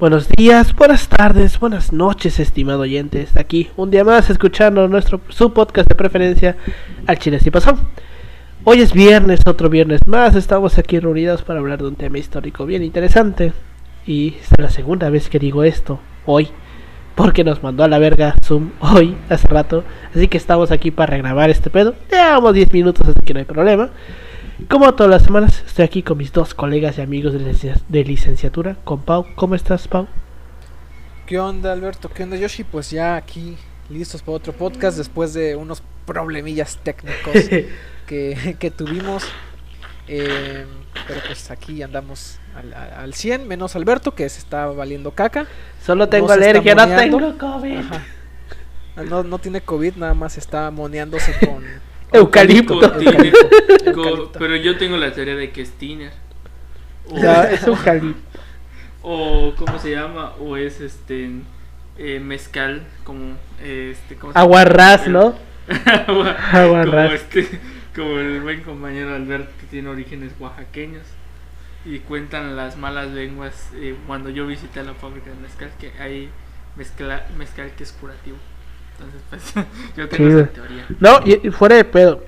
Buenos días, buenas tardes, buenas noches, estimado oyente. Aquí un día más escuchando nuestro su podcast de preferencia al Chile si pasó. Hoy es viernes, otro viernes más. Estamos aquí reunidos para hablar de un tema histórico bien interesante. Y es la segunda vez que digo esto hoy, porque nos mandó a la verga Zoom hoy, hace rato. Así que estamos aquí para regrabar este pedo. Llevamos 10 minutos, así que no hay problema. Como todas las semanas, estoy aquí con mis dos colegas y amigos de, de licenciatura, con Pau. ¿Cómo estás, Pau? ¿Qué onda, Alberto? ¿Qué onda, Yoshi? Pues ya aquí listos para otro podcast después de unos problemillas técnicos que, que tuvimos. Eh, pero pues aquí andamos al, al- al 100, menos Alberto que se está valiendo caca. Solo tengo No alergia, no tengo COVID. No, no tiene COVID, nada más está moneándose con Eucalipto. Tiner. Eucalipto. Pero yo tengo la teoría de que es tiner. O, Ya, es cali. o ¿cómo se llama? O es este eh, mezcal como este ¿cómo se llama? Aguarrás, ¿no? Agua- Aguarrás. como este como el buen compañero Alberto que tiene orígenes oaxaqueños y cuentan las malas lenguas eh, cuando yo visité la fábrica de mezcal que hay mezcla, mezcal que es curativo. Entonces, pues yo tengo esa teoría. No, y y fuera de pedo.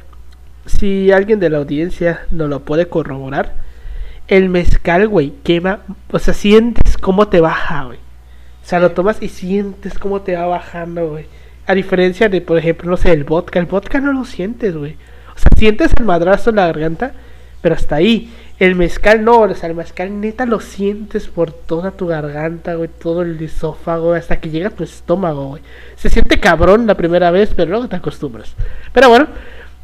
Si alguien de la audiencia nos lo puede corroborar, el mezcal, güey, quema. O sea, sientes cómo te baja, güey. O sea, lo tomas y sientes cómo te va bajando, güey. A diferencia de, por ejemplo, no sé, el vodka. El vodka no lo sientes, güey. O sea, sientes el madrazo en la garganta, pero hasta ahí. El mezcal no, o sea, el mezcal neta lo sientes por toda tu garganta, güey, todo el esófago, hasta que llega a tu estómago, güey. Se siente cabrón la primera vez, pero luego te acostumbras. Pero bueno,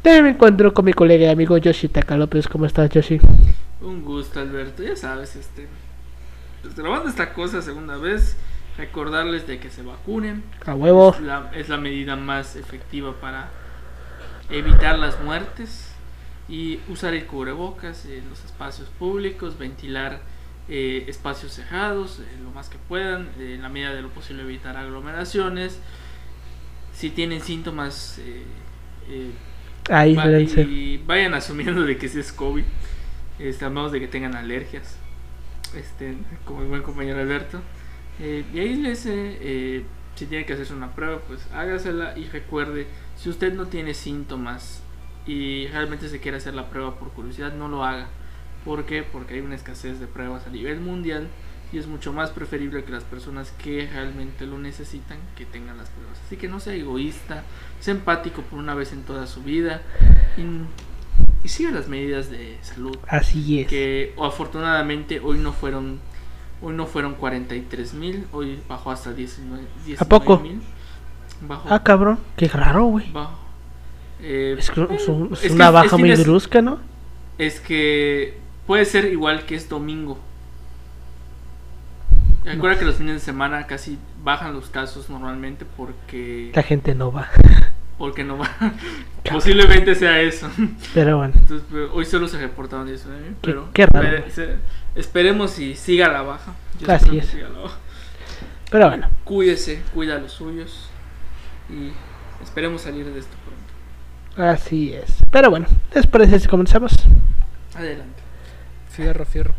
también me encuentro con mi colega y amigo Yoshi Taka López. ¿Cómo estás, Yoshi? Un gusto, Alberto. Ya sabes, este. Pues grabando esta cosa segunda vez, recordarles de que se vacunen. A huevo. Es la, es la medida más efectiva para evitar las muertes y usar el cubrebocas en los espacios públicos, ventilar eh, espacios cerrados eh, lo más que puedan, eh, en la medida de lo posible evitar aglomeraciones. Si tienen síntomas, eh, eh, Va- Aíslense. y vayan asumiendo de que sí es COVID, a menos de que tengan alergias, este, como el buen compañero Alberto. Eh, y aíslense, eh, si tiene que hacerse una prueba, pues hágasela y recuerde, si usted no tiene síntomas y realmente se quiere hacer la prueba por curiosidad, no lo haga. ¿Por qué? Porque hay una escasez de pruebas a nivel mundial y es mucho más preferible que las personas que realmente lo necesitan que tengan las pruebas. Así que no sea egoísta, sea empático por una vez en toda su vida y, y siga las medidas de salud. Así es. Que o afortunadamente hoy no fueron hoy no fueron 43 mil, hoy bajó hasta 19 ¿A poco? mil. Bajó. Ah, cabrón. Qué raro, güey. bajó. Eh, Es, que una baja muy brusca, ¿no? es que puede ser igual que es domingo. Recuerda que los fines de semana casi bajan los casos normalmente porque La gente no va. porque no va. Posiblemente sea eso. Pero bueno. Entonces, pero hoy solo se reportaron 19, pero qué raro, espere- güey. se- esperemos si siga la baja. Yo Así es. siga la baja. Pero bueno. Cuídese, cuida a los suyos y esperemos salir de esto pronto. Así es. Pero bueno. Después de eso comenzamos. Adelante. Fierro, fierro.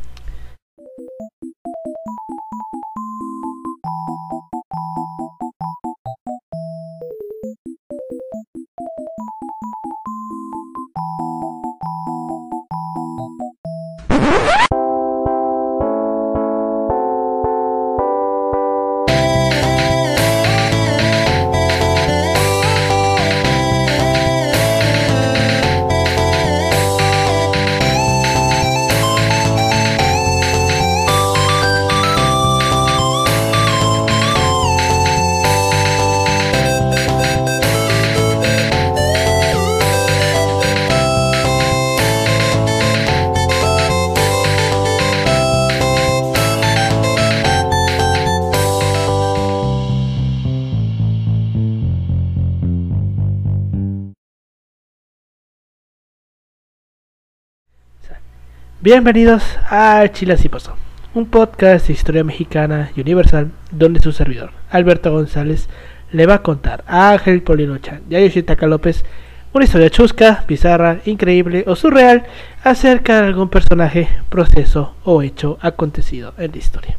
Bienvenidos a Chile Así Pasó, un podcast de historia mexicana y universal donde su servidor, Alberto González, le va a contar a Ángel Polino Chan y a Yoshitaka López una historia chusca, bizarra, increíble o surreal acerca de algún personaje, proceso o hecho acontecido en la historia.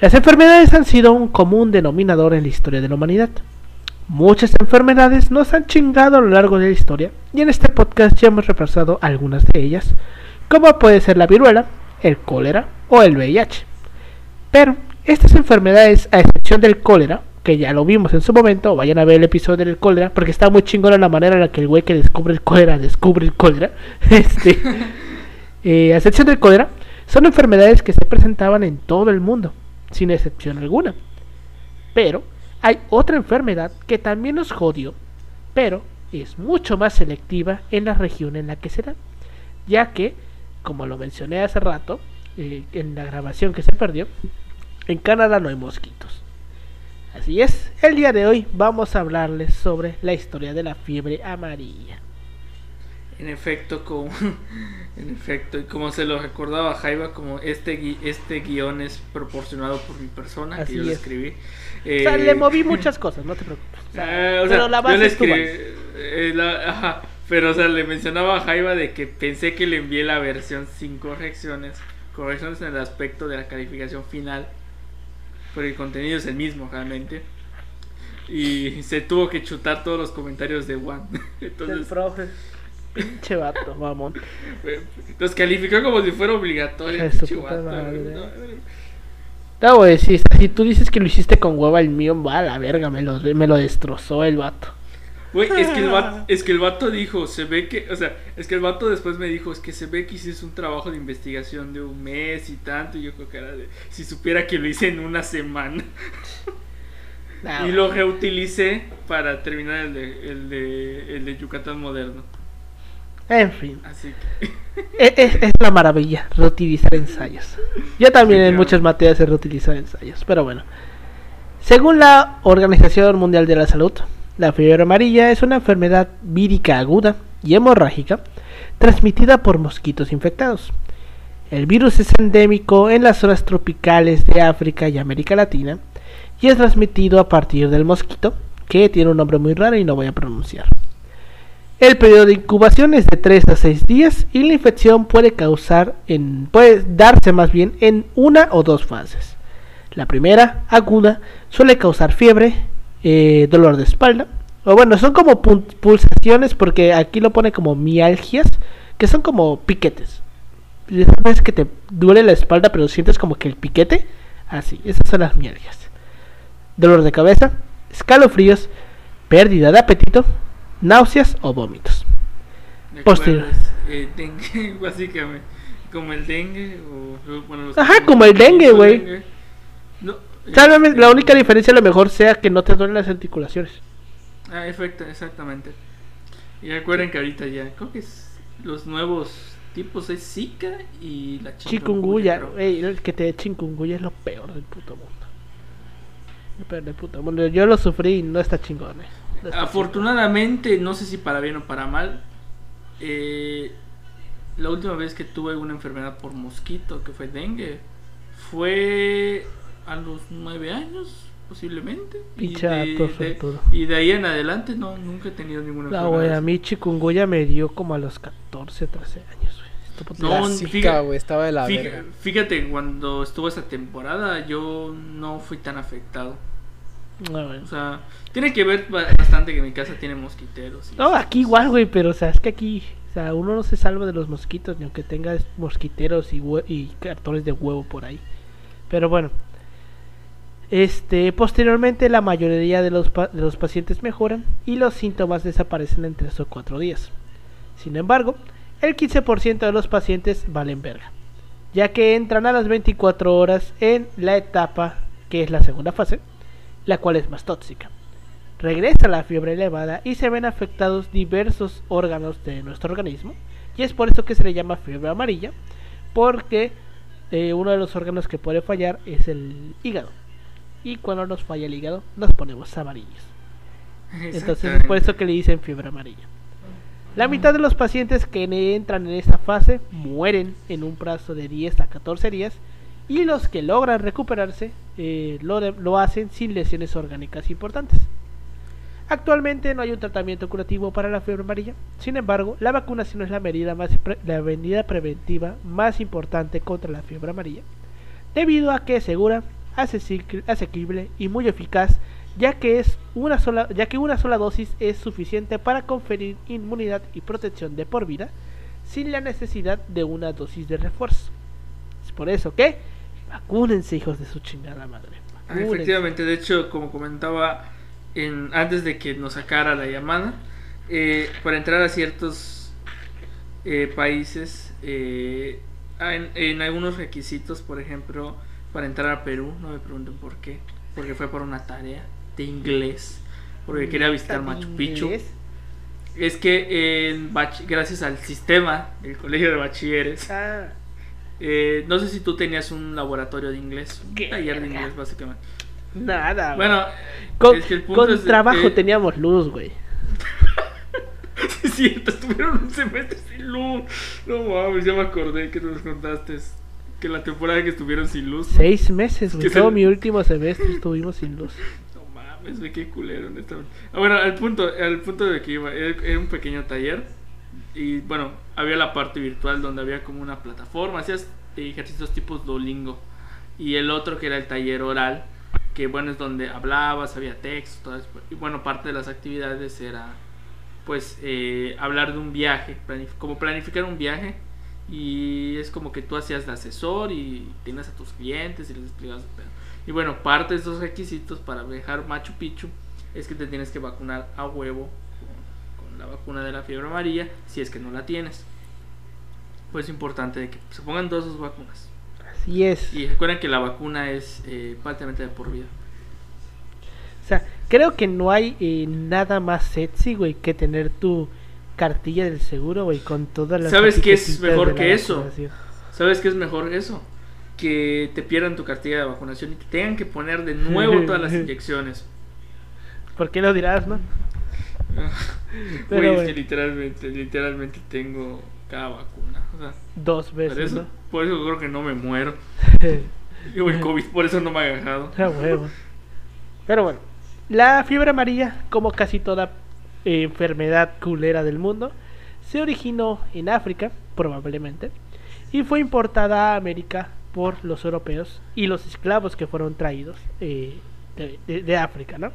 Las enfermedades han sido un común denominador en la historia de la humanidad. Muchas enfermedades nos han chingado a lo largo de la historia y en este podcast ya hemos repasado algunas de ellas, como puede ser la viruela, el cólera o el VIH. Pero estas enfermedades, a excepción del cólera, que ya lo vimos en su momento, vayan a ver el episodio del cólera, porque está muy chingona la manera en la que el güey que descubre el cólera descubre el cólera. Este, eh, a excepción del cólera, son enfermedades que se presentaban en todo el mundo, sin excepción alguna. Pero hay otra enfermedad que también nos jodió, pero es mucho más selectiva en la región en la que se da, ya que, como lo mencioné hace rato, eh, en la grabación que se perdió, en Canadá no hay mosquitos. Así es, el día de hoy vamos a hablarles sobre la historia de la fiebre amarilla. En efecto, como, en efecto, y como se lo recordaba Jaiba, como este, gui- este guion es proporcionado por mi persona, Así que yo lo es. escribí. o sea, Eh, le moví muchas cosas, no te preocupes. O sea, Ah, o sea, pero la yo base le es tu escribí, base. eh, la- ajá, pero o sea, le mencionaba a Jaiba de que pensé que le envié la versión sin correcciones, correcciones en el aspecto de la calificación final, pero el contenido es el mismo realmente. Y se tuvo que chutar todos los comentarios de Juan. El Entonces, profe. Pinche vato, mamón. los calificó como si fuera obligatorio. Pinche vato, no, No, güey, si, si tú dices que lo hiciste con hueva, el mío va a la verga, me lo, me lo destrozó el vato. Güey, es que, el vato, es que el vato dijo, se ve que, o sea, es que el vato después me dijo, es que se ve que hiciste un trabajo de investigación de un mes y tanto, y yo creo que era de, si supiera que lo hice en una semana. Y lo reutilicé para terminar el de, el de, el de Yucatán moderno. En fin, Así que, es, es- es la maravilla, reutilizar ensayos. Yo también Sí, en claro. muchas materias he reutilizado ensayos, pero bueno. Según la Organización Mundial de la Salud, la fiebre amarilla es una enfermedad vírica aguda y hemorrágica transmitida por mosquitos infectados. El virus es endémico en las zonas tropicales de África y América Latina y es transmitido a partir del mosquito, que tiene un nombre muy raro y no voy a pronunciar. El periodo de incubación es de 3 a 6 días y la infección puede causar en, puede darse más bien en una o dos fases. La primera, aguda, suele causar fiebre, eh, dolor de espalda, o bueno, son como pulsaciones porque aquí lo pone como mialgias, que son como piquetes. Esas veces que te duele la espalda pero sientes como que el piquete, así, esas son las mialgias. Dolor de cabeza, escalofríos, pérdida de apetito, náuseas o vómitos. ¿de Posterior. Eh, dengue, básicamente, como el dengue, o, bueno, los Ajá, como el dengue, güey. Tal vez la única diferencia a lo mejor sea que no te duelen las articulaciones. Ah, efecto, exactamente. Y recuerden que ahorita ya, creo que es los nuevos tipos es Zika y la Chikungunya, creo. ey, el que te dé chikungunya es lo peor del puto mundo. Lo peor del puto mundo. Yo lo sufrí y no está chingón. eh. No está Afortunadamente, no sé si para bien o para mal, eh, la última vez que tuve una enfermedad por mosquito, que fue dengue, fue a los nueve años, posiblemente. Y de, y de ahí en adelante, no, nunca he tenido ninguna enfermedad. güey, a mí chikungunya me dio como a los 14, 13 años, güey. Esto puto- No, la fíjate- güey, estaba de la verga. fíjate, cuando estuvo esa temporada, yo no fui tan afectado. No, güey. O sea, tiene que ver ba- bastante que mi casa tiene mosquiteros. y No, aquí igual, güey, pero o sea, es que aquí, o sea, uno no se salva de los mosquitos, ni aunque tenga mosquiteros y, hue- y cartones de huevo por ahí. Pero bueno, este, posteriormente la mayoría de los, pacientes mejoran y los síntomas desaparecen en 3 o 4 días. Sin embargo, el 15% de los pacientes valen verga, ya que entran a las 24 horas en la etapa que es la segunda fase, la cual es más tóxica regresa la fiebre elevada y se ven afectados diversos órganos de nuestro organismo. Y es por eso que se le llama fiebre amarilla, porque eh, uno de los órganos que puede fallar es el hígado. Y cuando nos falla el hígado, nos ponemos amarillos. Entonces es por eso que le dicen fiebre amarilla. La mitad de los pacientes que entran en esta fase mueren en un plazo de 10 a 14 días y los que logran recuperarse eh, lo, lo hacen sin lesiones orgánicas importantes. Actualmente no hay un tratamiento curativo para la fiebre amarilla, sin embargo, la vacunación es la medida, más la medida preventiva más importante contra la fiebre amarilla, debido a que es segura, accesi- asequible y muy eficaz, ya que es una sola, ya que una sola dosis es suficiente para conferir inmunidad y protección de por vida, sin la necesidad de una dosis de refuerzo. Es por eso que vacúnense, hijos de su chingada madre. Ah, Vacúnense. Efectivamente, de hecho, como comentaba en, antes de que nos sacara la llamada, eh, para entrar a ciertos eh, países, eh, en, en algunos requisitos, por ejemplo, para entrar a Perú, no me pregunten por qué, porque fue por una tarea de inglés, porque quería visitar Machu Picchu. Inglés. Es que en bach- gracias al sistema del colegio de bachilleres, Ah, eh, no sé si tú tenías un laboratorio de inglés, un ¿Qué taller de inglés básicamente. nada. güey. Bueno, con, es que el punto con trabajo teníamos luz, güey. Es cierto, estuvieron un semestre sin luz. No mames, ya me acordé que nos contaste que la temporada que estuvieron sin luz. ¿no? Seis meses, güey. Todo se- mi último semestre estuvimos sin luz. No mames, güey, qué culero, honestamente. Ah, bueno, al punto, al punto de que iba, era, un pequeño taller. Y bueno, había la parte virtual donde había como una plataforma, hacías ejercicios tipos Duolingo. Y el otro que era el taller oral, que bueno, es donde hablabas, había texto. Y bueno, parte de las actividades era pues eh, hablar de un viaje, planif- como planificar un viaje. Y es como que tú hacías de asesor y tienes a tus clientes y les explicabas el pedo. Y bueno, parte de esos requisitos para viajar Machu Picchu es que te tienes que vacunar a huevo con, con la vacuna de la fiebre amarilla si es que no la tienes. Pues es importante que se pongan todas sus vacunas. Así es. Y recuerden que la vacuna es eh, prácticamente de por vida. O sea, creo que no hay eh, nada más sexy, güey, que tener tu cartilla del seguro, güey, con todas las ¿Sabes qué es mejor que eso? ¿Sabes qué es mejor eso? Que te pierdan tu cartilla de vacunación y te tengan que poner de nuevo todas las inyecciones. ¿Por qué lo dirás, no? Pero Güey, es que literalmente, literalmente tengo cada vacuna. O sea, Dos por veces, eso, ¿no? por eso creo que no me muero. Yo el COVID, por eso no me ha agarrado. A huevo. Pero bueno, la fiebre amarilla, como casi toda enfermedad culera del mundo, se originó en África, probablemente, y fue importada a América por los europeos y los esclavos que fueron traídos eh, de, África, ¿no?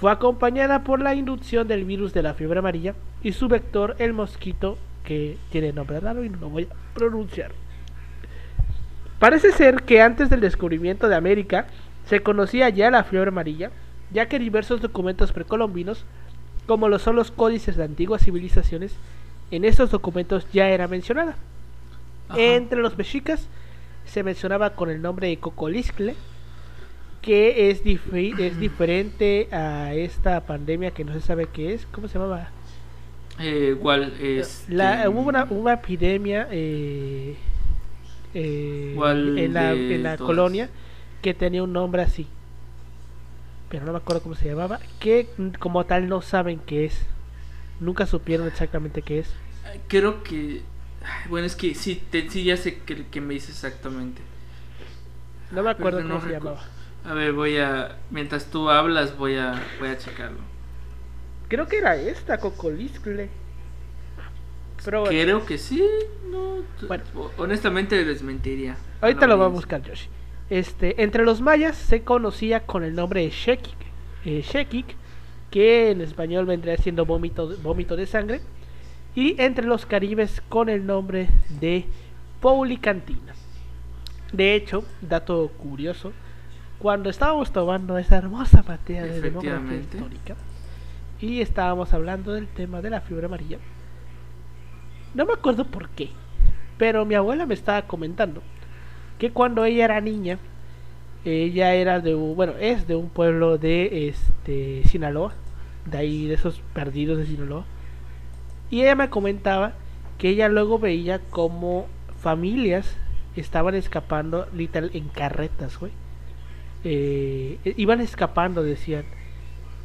Fue acompañada por la inducción del virus de la fiebre amarilla y su vector, el mosquito, que tiene nombre raro y no lo voy a pronunciar. Parece ser que antes del descubrimiento de América se conocía ya la fiebre amarilla, ya que diversos documentos precolombinos, como lo son los códices de antiguas civilizaciones, en estos documentos ya era mencionada. Ajá. Entre los mexicas se mencionaba con el nombre de Cocoliscle, que es, difi- es diferente a esta pandemia que no se sabe qué es. ¿Cómo se llamaba? Eh, igual, este, La, hubo una, una epidemia eh, eh, ¿Cuál en la, en la colonia que tenía un nombre así. Pero no me acuerdo cómo se llamaba. Que como tal no saben qué es. Nunca supieron exactamente qué es. Creo que. Bueno, es que sí, te- sí ya sé que, que me dice exactamente. No me acuerdo cómo se llamaba. A ver, voy a. Mientras tú hablas, voy a, voy a checarlo. Creo que era esta, Cocoliscle. Pero bueno, Creo que sí, no. Bueno. ho- Honestamente les mentiría. ahorita la lo va a buscar Yoshi. Este, entre los mayas se conocía con el nombre de Shekik. eh, Shekik, que en español vendría siendo vómito, de- vómito de sangre. Y entre los caribes con el nombre de Paulicantina. De hecho, dato curioso, cuando estábamos tomando esa hermosa materia de demografía histórica y estábamos hablando del tema de la fiebre amarilla, no me acuerdo por qué, pero mi abuela me estaba comentando que cuando ella era niña, ella era de bueno, es de un pueblo de este Sinaloa, de ahí de esos perdidos de Sinaloa. Y ella me comentaba que ella luego veía como familias estaban escapando literal en carretas, güey. Eh, iban escapando, decían,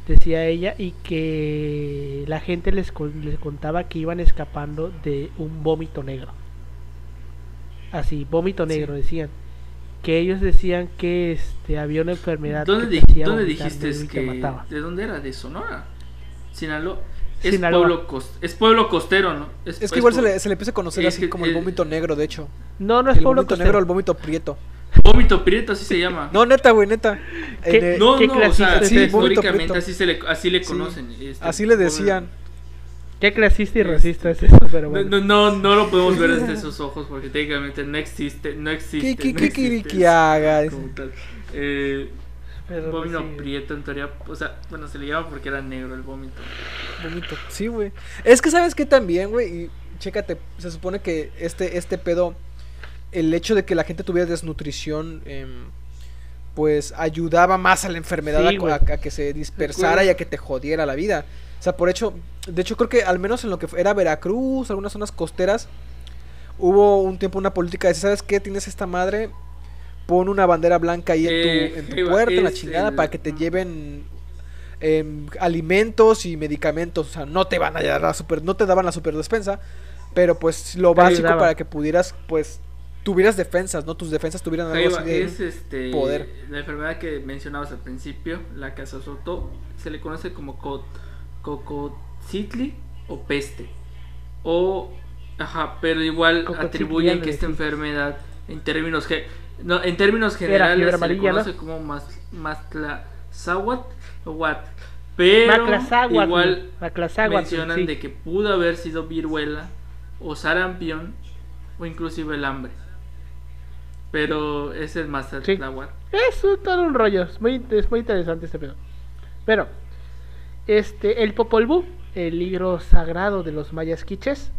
decía ella, y que la gente les, les contaba que iban escapando de un vómito negro. Así, vómito negro, Sí. decían. Que ellos decían que este había una enfermedad ¿Dónde, que di- dónde dijiste que. mataba. ¿De dónde era? ¿De Sonora? Sinaloa. Es, Sinaloa. Pueblo es pueblo costero, ¿no? Es que igual se le, se le empieza a conocer es así que como el el- vómito negro, de hecho. No, no es El pueblo vómito costero. negro el vómito prieto. Vómito prieto, así se llama. No, neta, güey, neta. ¿Qué- En, eh, No, ¿Qué no, o sea, ese? históricamente así, se le, así le Sí, conocen. este, así le decían. Qué clasista y racista es eso, pero No, bueno. no, no, no lo podemos ver desde esos ojos porque técnicamente no existe, no existe. ¿Qué, qué, no qué existe quiere que haga? Eh, vómito sí. prieto en teoría, o sea, bueno, se le llama porque era negro el vómito. Vómito. Sí, güey. Es que sabes que también, güey, y chécate, se supone que este, este pedo, el hecho de que la gente tuviera desnutrición, em, pues ayudaba más a la enfermedad Sí, a- güey. a, a que se dispersara y a que te jodiera la vida. O sea, por hecho, de hecho creo que al menos en lo que era Veracruz, algunas zonas costeras, hubo un tiempo una política de, ¿sabes qué? Tienes esta madre, pon una bandera blanca ahí en Eh, tu, en tu puerta, en la chingada, el- para que te lleven em, alimentos y medicamentos. O sea, no te van a dar la super, no te daban la super despensa, pero pues lo básico para que pudieras, pues, tuvieras defensas, ¿no? Tus defensas tuvieran algo así de es este, poder. la enfermedad que mencionabas al principio, la que azotó, se le conoce como co- cococitli o peste. O, ajá, pero igual atribuyen que esta sí. enfermedad, en términos, ge- no, en términos Era generales, se le amarilla, ¿no? conoce como mas, Matlazáhuatl o what. Pero igual mencionan sí. de que pudo haber sido viruela o sarampión o inclusive el hambre. Pero es el Mazatláhuatl. Es todo un rollo, es muy, es muy interesante este pedo. Pero, este, el Popol Vuh, el libro sagrado de los mayas quiches,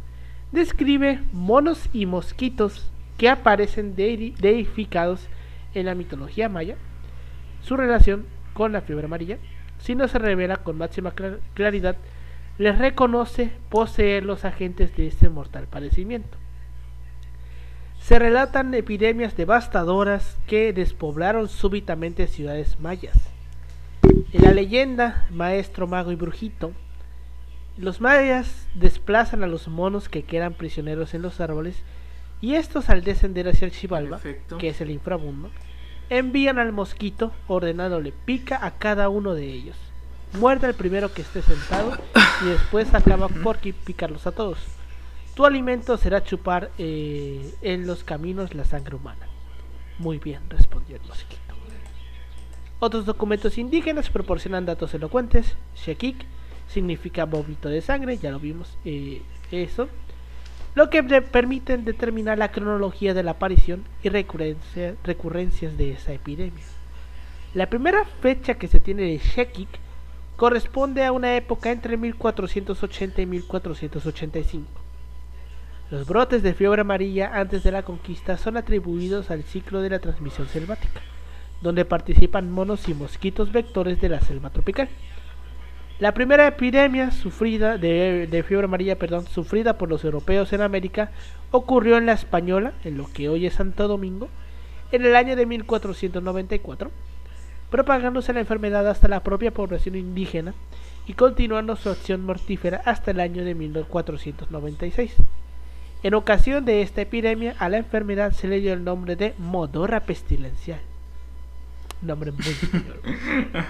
describe monos y mosquitos que aparecen dei- deificados en la mitología maya. Su relación con la fiebre amarilla, si no se revela con máxima cla- claridad, les reconoce poseer los agentes de este mortal padecimiento. Se relatan epidemias devastadoras que despoblaron súbitamente ciudades mayas. En la leyenda Maestro Mago y Brujito, los mayas desplazan a los monos que quedan prisioneros en los árboles y estos al descender hacia el Xibalba, Perfecto. que es el inframundo, envían al mosquito ordenándole pica a cada uno de ellos. Muerde al primero que esté sentado y después acaba por picarlos a todos. Tu alimento será chupar eh, en los caminos la sangre humana. Muy bien, respondió el mosquito. Otros documentos indígenas proporcionan datos elocuentes. Shekik significa vómito de sangre, ya lo vimos eh, eso. Lo que permiten determinar la cronología de la aparición y recurrencia- recurrencias de esa epidemia. La primera fecha que se tiene de Shekik corresponde a una época entre 1480 y 1485. Los brotes de fiebre amarilla antes de la conquista son atribuidos al ciclo de la transmisión selvática, donde participan monos y mosquitos vectores de la selva tropical. La primera epidemia sufrida de, fiebre amarilla, perdón, sufrida por los europeos en América ocurrió en la Española, en lo que hoy es Santo Domingo, en el año de 1494, propagándose la enfermedad hasta la propia población indígena y continuando su acción mortífera hasta el año de 1496. En ocasión de esta epidemia, a la enfermedad se le dio el nombre de modorra pestilencial. Nombre muy español.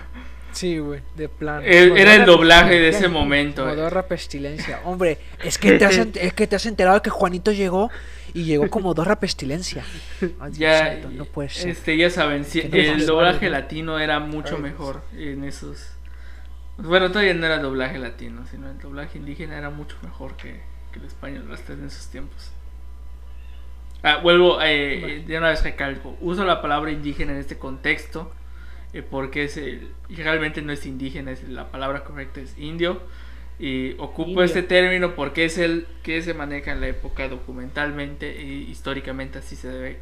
Sí, güey, de plan. Eh, Era el doblaje de ese momento. eh. Modorra pestilencia. Hombre, es que, te has, es que te has enterado que Juanito llegó y llegó como Modorra pestilencia. Ay, Ya, santo, no puede ser. este, ya saben, si- no el doblaje latino era mucho Ay, mejor en esos. Bueno, todavía no era doblaje latino, sino el doblaje indígena era mucho mejor que, que el español hasta en esos tiempos. Ah, vuelvo, eh, eh, de una vez recalco, uso la palabra indígena en este contexto eh, porque es el, realmente no es indígena, es la palabra correcta es indio. Y ocupo Indio. este término porque es el que se maneja en la época documentalmente y históricamente así se debe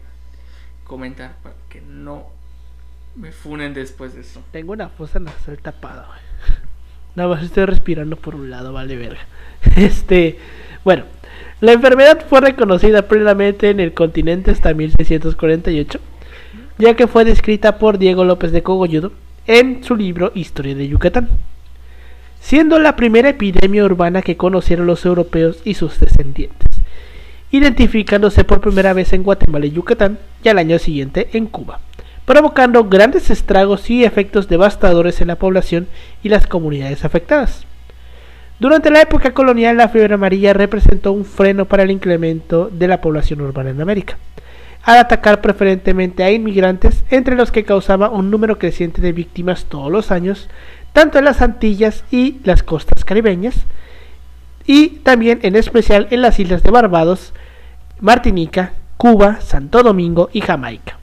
comentar para que no me funen después de eso. Tengo una fosa nasal tapada. Nada más estoy respirando por un lado, vale verga. Este, bueno, la enfermedad fue reconocida plenamente en el continente hasta 1648, ya que fue descrita por Diego López de Cogolludo en su libro Historia de Yucatán, siendo la primera epidemia urbana que conocieron los europeos y sus descendientes, identificándose por primera vez en Guatemala y Yucatán y al año siguiente en Cuba provocando grandes estragos y efectos devastadores en la población y las comunidades afectadas. Durante la época colonial, la fiebre amarilla representó un freno para el incremento de la población urbana en América, al atacar preferentemente a inmigrantes, entre los que causaba un número creciente de víctimas todos los años, tanto en las Antillas y las costas caribeñas, y también en especial en las islas de Barbados, Martinica, Cuba, Santo Domingo y Jamaica.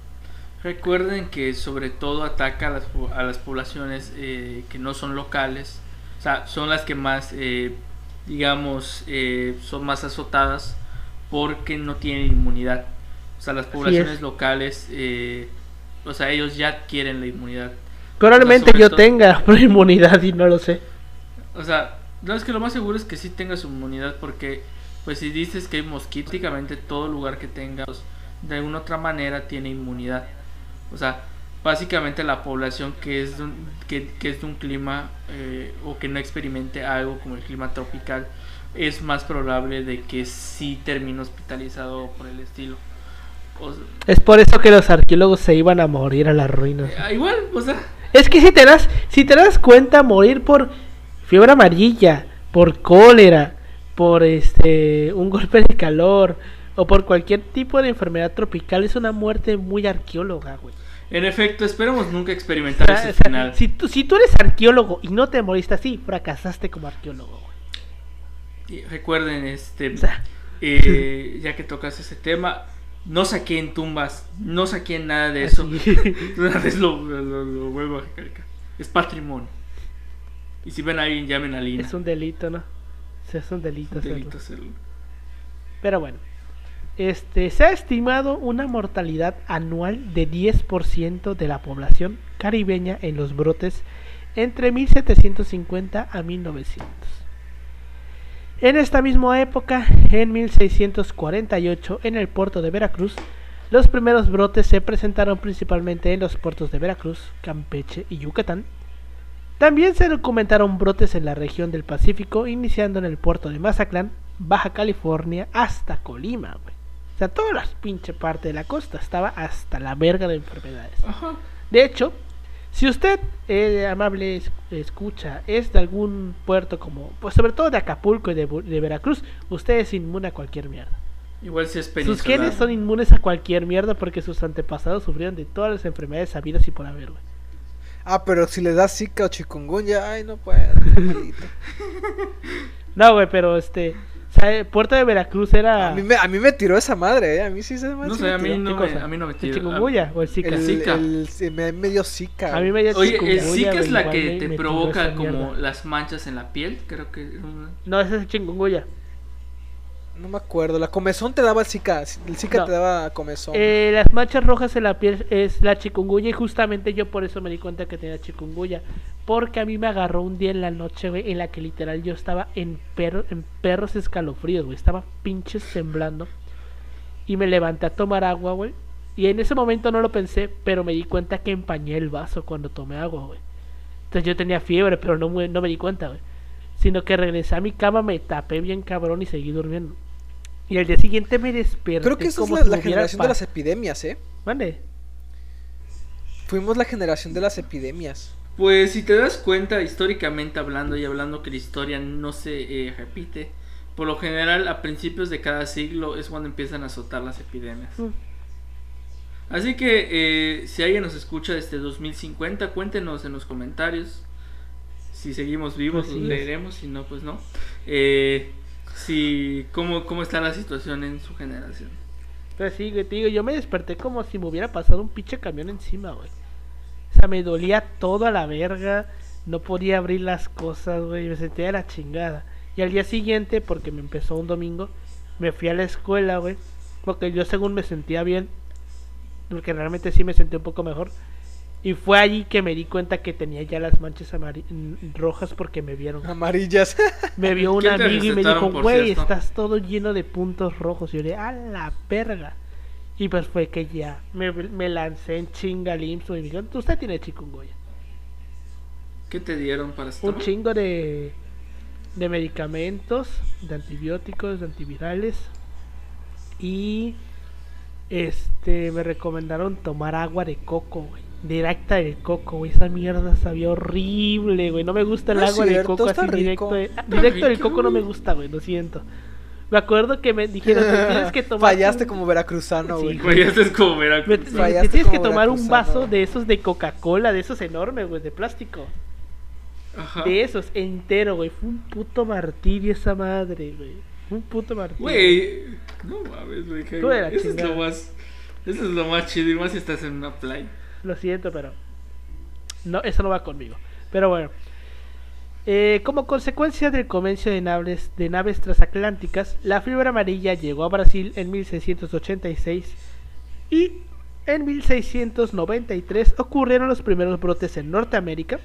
Recuerden que sobre todo ataca a las, a las poblaciones eh, que no son locales, o sea, son las que más, eh, digamos, eh, son más azotadas porque no tienen inmunidad. O sea, las poblaciones es. locales, eh, o sea, ellos ya adquieren la inmunidad. Probablemente yo todo- tenga inmunidad y no lo sé. O sea, no es que lo más seguro es que sí tengas inmunidad porque, pues si dices que hay mosquitos, prácticamente todo lugar que tengas, de alguna otra manera tiene inmunidad. O sea, básicamente la población que es de un, que, que es de un clima eh, o que no experimente algo como el clima tropical, es más probable de que sí termine hospitalizado por el estilo. O sea, Es por eso que los arqueólogos se iban a morir a las ruinas. eh, igual, o sea, Es que si te das, si te das cuenta, morir por fiebre amarilla, por cólera, por este un golpe de calor o por cualquier tipo de enfermedad tropical es una muerte muy arqueóloga, güey. En efecto, esperemos nunca O experimentar sea, ese o sea, final. si, tú, si tú eres arqueólogo y no te moriste así, fracasaste como arqueólogo. Y recuerden, este, O sea, eh, ya que tocas ese tema, no saquen tumbas, no saquen nada de eso. así. Una vez lo, lo- lo vuelvo a recalcar. Es patrimonio. Y si ven a alguien, llamen a Lina. es un delito, ¿no? Es un delito. Un hacerlo. delito hacerlo. Pero bueno, este, se ha estimado una mortalidad anual de 10% de la población caribeña en los brotes entre 1750 a 1900. En esta misma época, en 1648, en el puerto de Veracruz, los primeros brotes se presentaron principalmente en los puertos de Veracruz, Campeche y Yucatán. También se documentaron brotes en la región del Pacífico, iniciando en el puerto de Mazatlán, Baja California, hasta Colima. Sea, toda la pinche parte de la costa estaba hasta la verga de enfermedades. Ajá. De hecho, si usted, eh, amable es- escucha, es de algún puerto como, pues sobre todo de Acapulco y de, de Veracruz, usted es inmune a cualquier mierda. Igual si es Sus genes son inmunes a cualquier mierda porque sus antepasados sufrieron de todas las enfermedades sabidas y por haber, güey. Ah, pero si le das zika o chikungunya, ay, no puedo. No, güey, pero este, el puerto de Veracruz era... A mí, me, a mí me tiró esa madre, ¿eh? A mí sí se me No sí sé, me a mí tiró. no ¿Qué me, cosa? a mí no me ¿El tira. chikungunya o el zika? El, Zika. el- se me me dio zika. A mí me dio Oye, el Zika es la que te tiró provoca como mierda. las manchas en la piel, creo que No, ese es el chikungunya. No me acuerdo. La comezón te daba el zika. El zika No. te daba comezón. Eh, las manchas rojas en la piel es la chikungunya y justamente yo por eso me di cuenta que tenía chikungunya. Porque a mí me agarró un día en la noche, güey, en la que literal yo estaba en, perro- en perros escalofríos, güey. Estaba pinches temblando. Y me levanté a tomar agua, güey. Y en ese momento no lo pensé, pero me di cuenta que empañé el vaso cuando tomé agua, güey. Entonces yo tenía fiebre, pero no, me- no me di cuenta, güey. Sino que regresé a mi cama, me tapé bien cabrón y seguí durmiendo. Y al día siguiente me desperté. Creo que esa es como la, si la generación de las epidemias, ¿eh? Mande. Fuimos la generación de las epidemias. Pues si te das cuenta, históricamente hablando y hablando que la historia no se eh, repite, por lo general a principios de cada siglo es cuando empiezan a azotar las epidemias. Mm. Así que eh, si alguien nos escucha desde 2050, cuéntenos en los comentarios. Si seguimos vivos, Así los es. leeremos, si no, pues no. Eh, si, cómo, ¿Cómo está la situación en su generación? Pero sí, güey, te digo, yo me desperté como si me hubiera pasado un pinche camión encima, güey. O sea, me dolía todo a la verga. No podía abrir las cosas, güey. Me sentía de la chingada. Y al día siguiente, porque me empezó un domingo, me fui a la escuela, güey. Porque yo según me sentía bien. Porque realmente sí me sentí un poco mejor. Y fue allí que me di cuenta que tenía ya las manchas mm, rojas porque me vieron. Amarillas. Me vio un ¿Quién te amigo y me dijo, güey, cierto? estás todo lleno de puntos rojos. Y yo le a la verga. Y pues fue que ya me, me lancé en chinga al y me dijeron, usted tiene chikungunya. ¿Qué te dieron para Un estar? chingo de, de medicamentos, de antibióticos, de antivirales. Y este me recomendaron tomar agua de coco, güey. Directa del coco, güey. Esa mierda sabía horrible, güey. No me gusta el No agua de cierto, coco está así directo. de- directo del coco no me gusta, güey. Lo siento. Me acuerdo que me dijeron, "Te tienes que tomar. Fallaste un- como veracruzano, Sí, güey. Ya es como me- Veracruz. me- Fallaste te tienes que tomar un veracruzano. vaso de esos de Coca-Cola, de esos enormes, güey, de plástico. Ajá. De esos, entero, güey. Fue un puto martirio esa madre, güey. Fue un puto martirio. Güey, no mames, güey. de Eso es lo más. Eso es lo más chido. Y más si estás en una playa. Lo siento, pero. No, eso no va conmigo. Pero bueno. Eh, como consecuencia del comercio de naves, de naves transatlánticas, la fiebre amarilla llegó a Brasil en 1686 y en 1693 ocurrieron los primeros brotes en Norteamérica.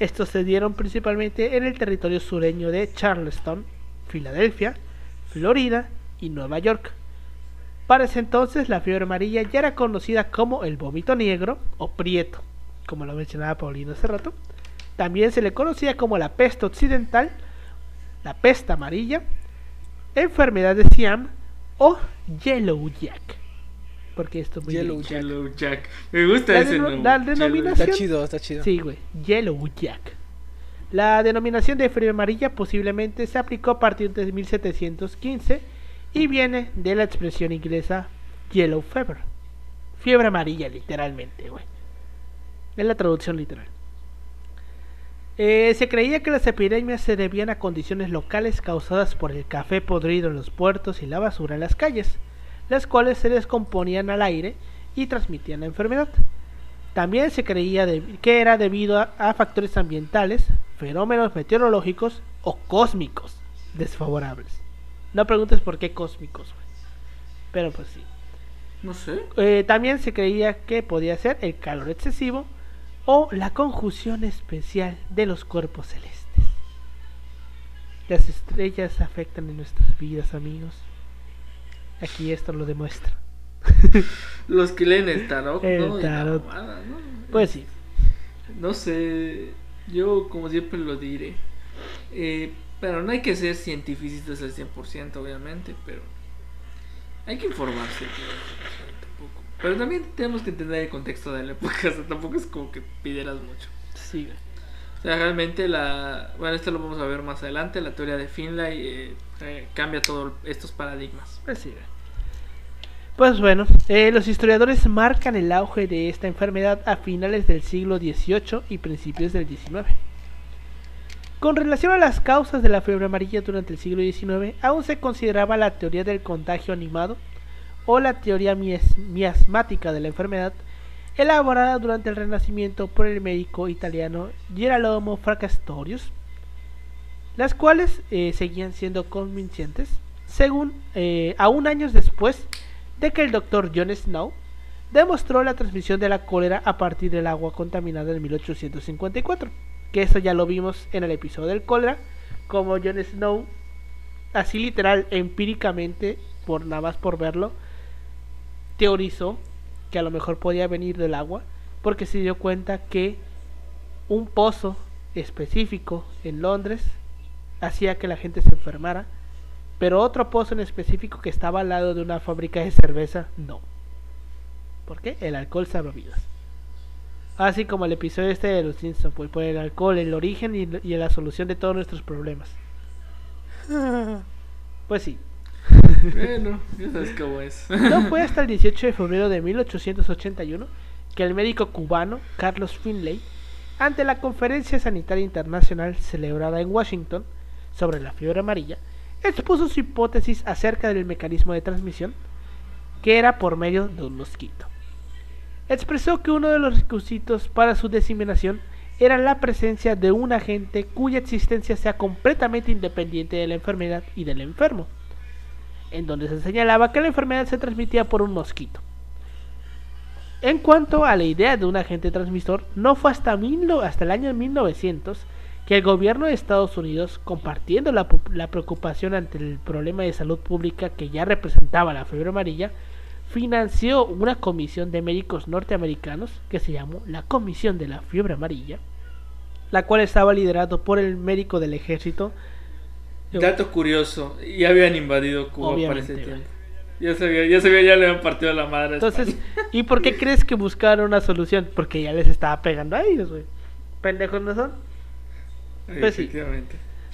Estos se dieron principalmente en el territorio sureño de Charleston, Filadelfia, Florida y Nueva York. Para ese entonces la fiebre amarilla ya era conocida como el vómito negro o prieto, como lo mencionaba Paulino hace rato. También se le conocía como la peste occidental, la peste amarilla, enfermedad de Siam o Yellow Jack. Porque esto es muy Yellow. Jack. Yellow Jack. Me gusta La ese nombre. la denominación- Está chido, está chido. Sí, güey, Yellow Jack. La denominación de fiebre amarilla posiblemente se aplicó a partir de 1715 y viene de la expresión inglesa Yellow Fever. Fiebre amarilla, literalmente, güey. Es la traducción literal. Eh, se creía que las epidemias se debían a condiciones locales causadas por el café podrido en los puertos y la basura en las calles, las cuales se descomponían al aire y transmitían la enfermedad. También se creía que era debido a factores ambientales, fenómenos meteorológicos o cósmicos desfavorables. No preguntes por qué cósmicos, güey. pero pues sí. No sé. Eh, también se creía que podía ser el calor excesivo o la conjunción especial de los cuerpos celestes. Las estrellas afectan en nuestras vidas, amigos. Aquí esto lo demuestra. Los que leen el tarot, El tarot. mamada, ¿no? Pues sí. No sé, yo como siempre lo diré. Eh, pero no hay que ser cientificistas al 100%, obviamente, pero hay que informarse. creo, tampoco. Pero también tenemos que entender el contexto de la época, o sea, tampoco es como que pidieras mucho. Sí. O sea, realmente la... Bueno, esto lo vamos a ver más adelante, la teoría de Finlay eh, eh, cambia todos estos paradigmas. Pues sí, güey. Pues bueno, eh, los historiadores marcan el auge de esta enfermedad a finales del siglo XVIII y principios del XIX. Con relación a las causas de la fiebre amarilla durante el siglo XIX, aún se consideraba la teoría del contagio animado o la teoría miasmática de la enfermedad, elaborada durante el Renacimiento por el médico italiano Girolamo Fracastorius, las cuales eh, seguían siendo convincentes, según eh, aún años después de que el doctor John Snow demostró la transmisión de la cólera a partir del agua contaminada en 1854. Que eso ya lo vimos en el episodio del cólera, como John Snow, así literal, empíricamente, por nada más por verlo, teorizó que a lo mejor podía venir del agua, porque se dio cuenta que un pozo específico en Londres hacía que la gente se enfermara, pero otro pozo en específico que estaba al lado de una fábrica de cerveza, no. ¿Por qué? El alcohol salva vidas. Así como el episodio este de los Simpsons, pues por el alcohol, el origen y, y la solución de todos nuestros problemas. Pues sí. Bueno, ya sabes cómo es. No fue hasta el 18 de febrero de 1881 que el médico cubano Carlos Finlay, ante la Conferencia Sanitaria Internacional celebrada en Washington sobre la fiebre amarilla, expuso su hipótesis acerca del mecanismo de transmisión, que era por medio de un mosquito. Expresó que uno de los requisitos para su diseminación era la presencia de un agente cuya existencia sea completamente independiente de la enfermedad y del enfermo en donde se señalaba que la enfermedad se transmitía por un mosquito. En cuanto a la idea de un agente transmisor, no fue hasta, mil el año 1900 que el gobierno de Estados Unidos, compartiendo la preocupación ante el problema de salud pública que ya representaba la fiebre amarilla, financió una comisión de médicos norteamericanos que se llamó la Comisión de la Fiebre Amarilla, la cual estaba liderado por el médico del ejército Dato curioso, ya habían invadido Cuba para ese tiempo. Ya sabía, ya sabía, ya le habían partido la madre. Entonces. ¿y por qué crees que buscaron una solución? Porque ya les estaba pegando a ellos, güey. Pendejos no son. pues sí.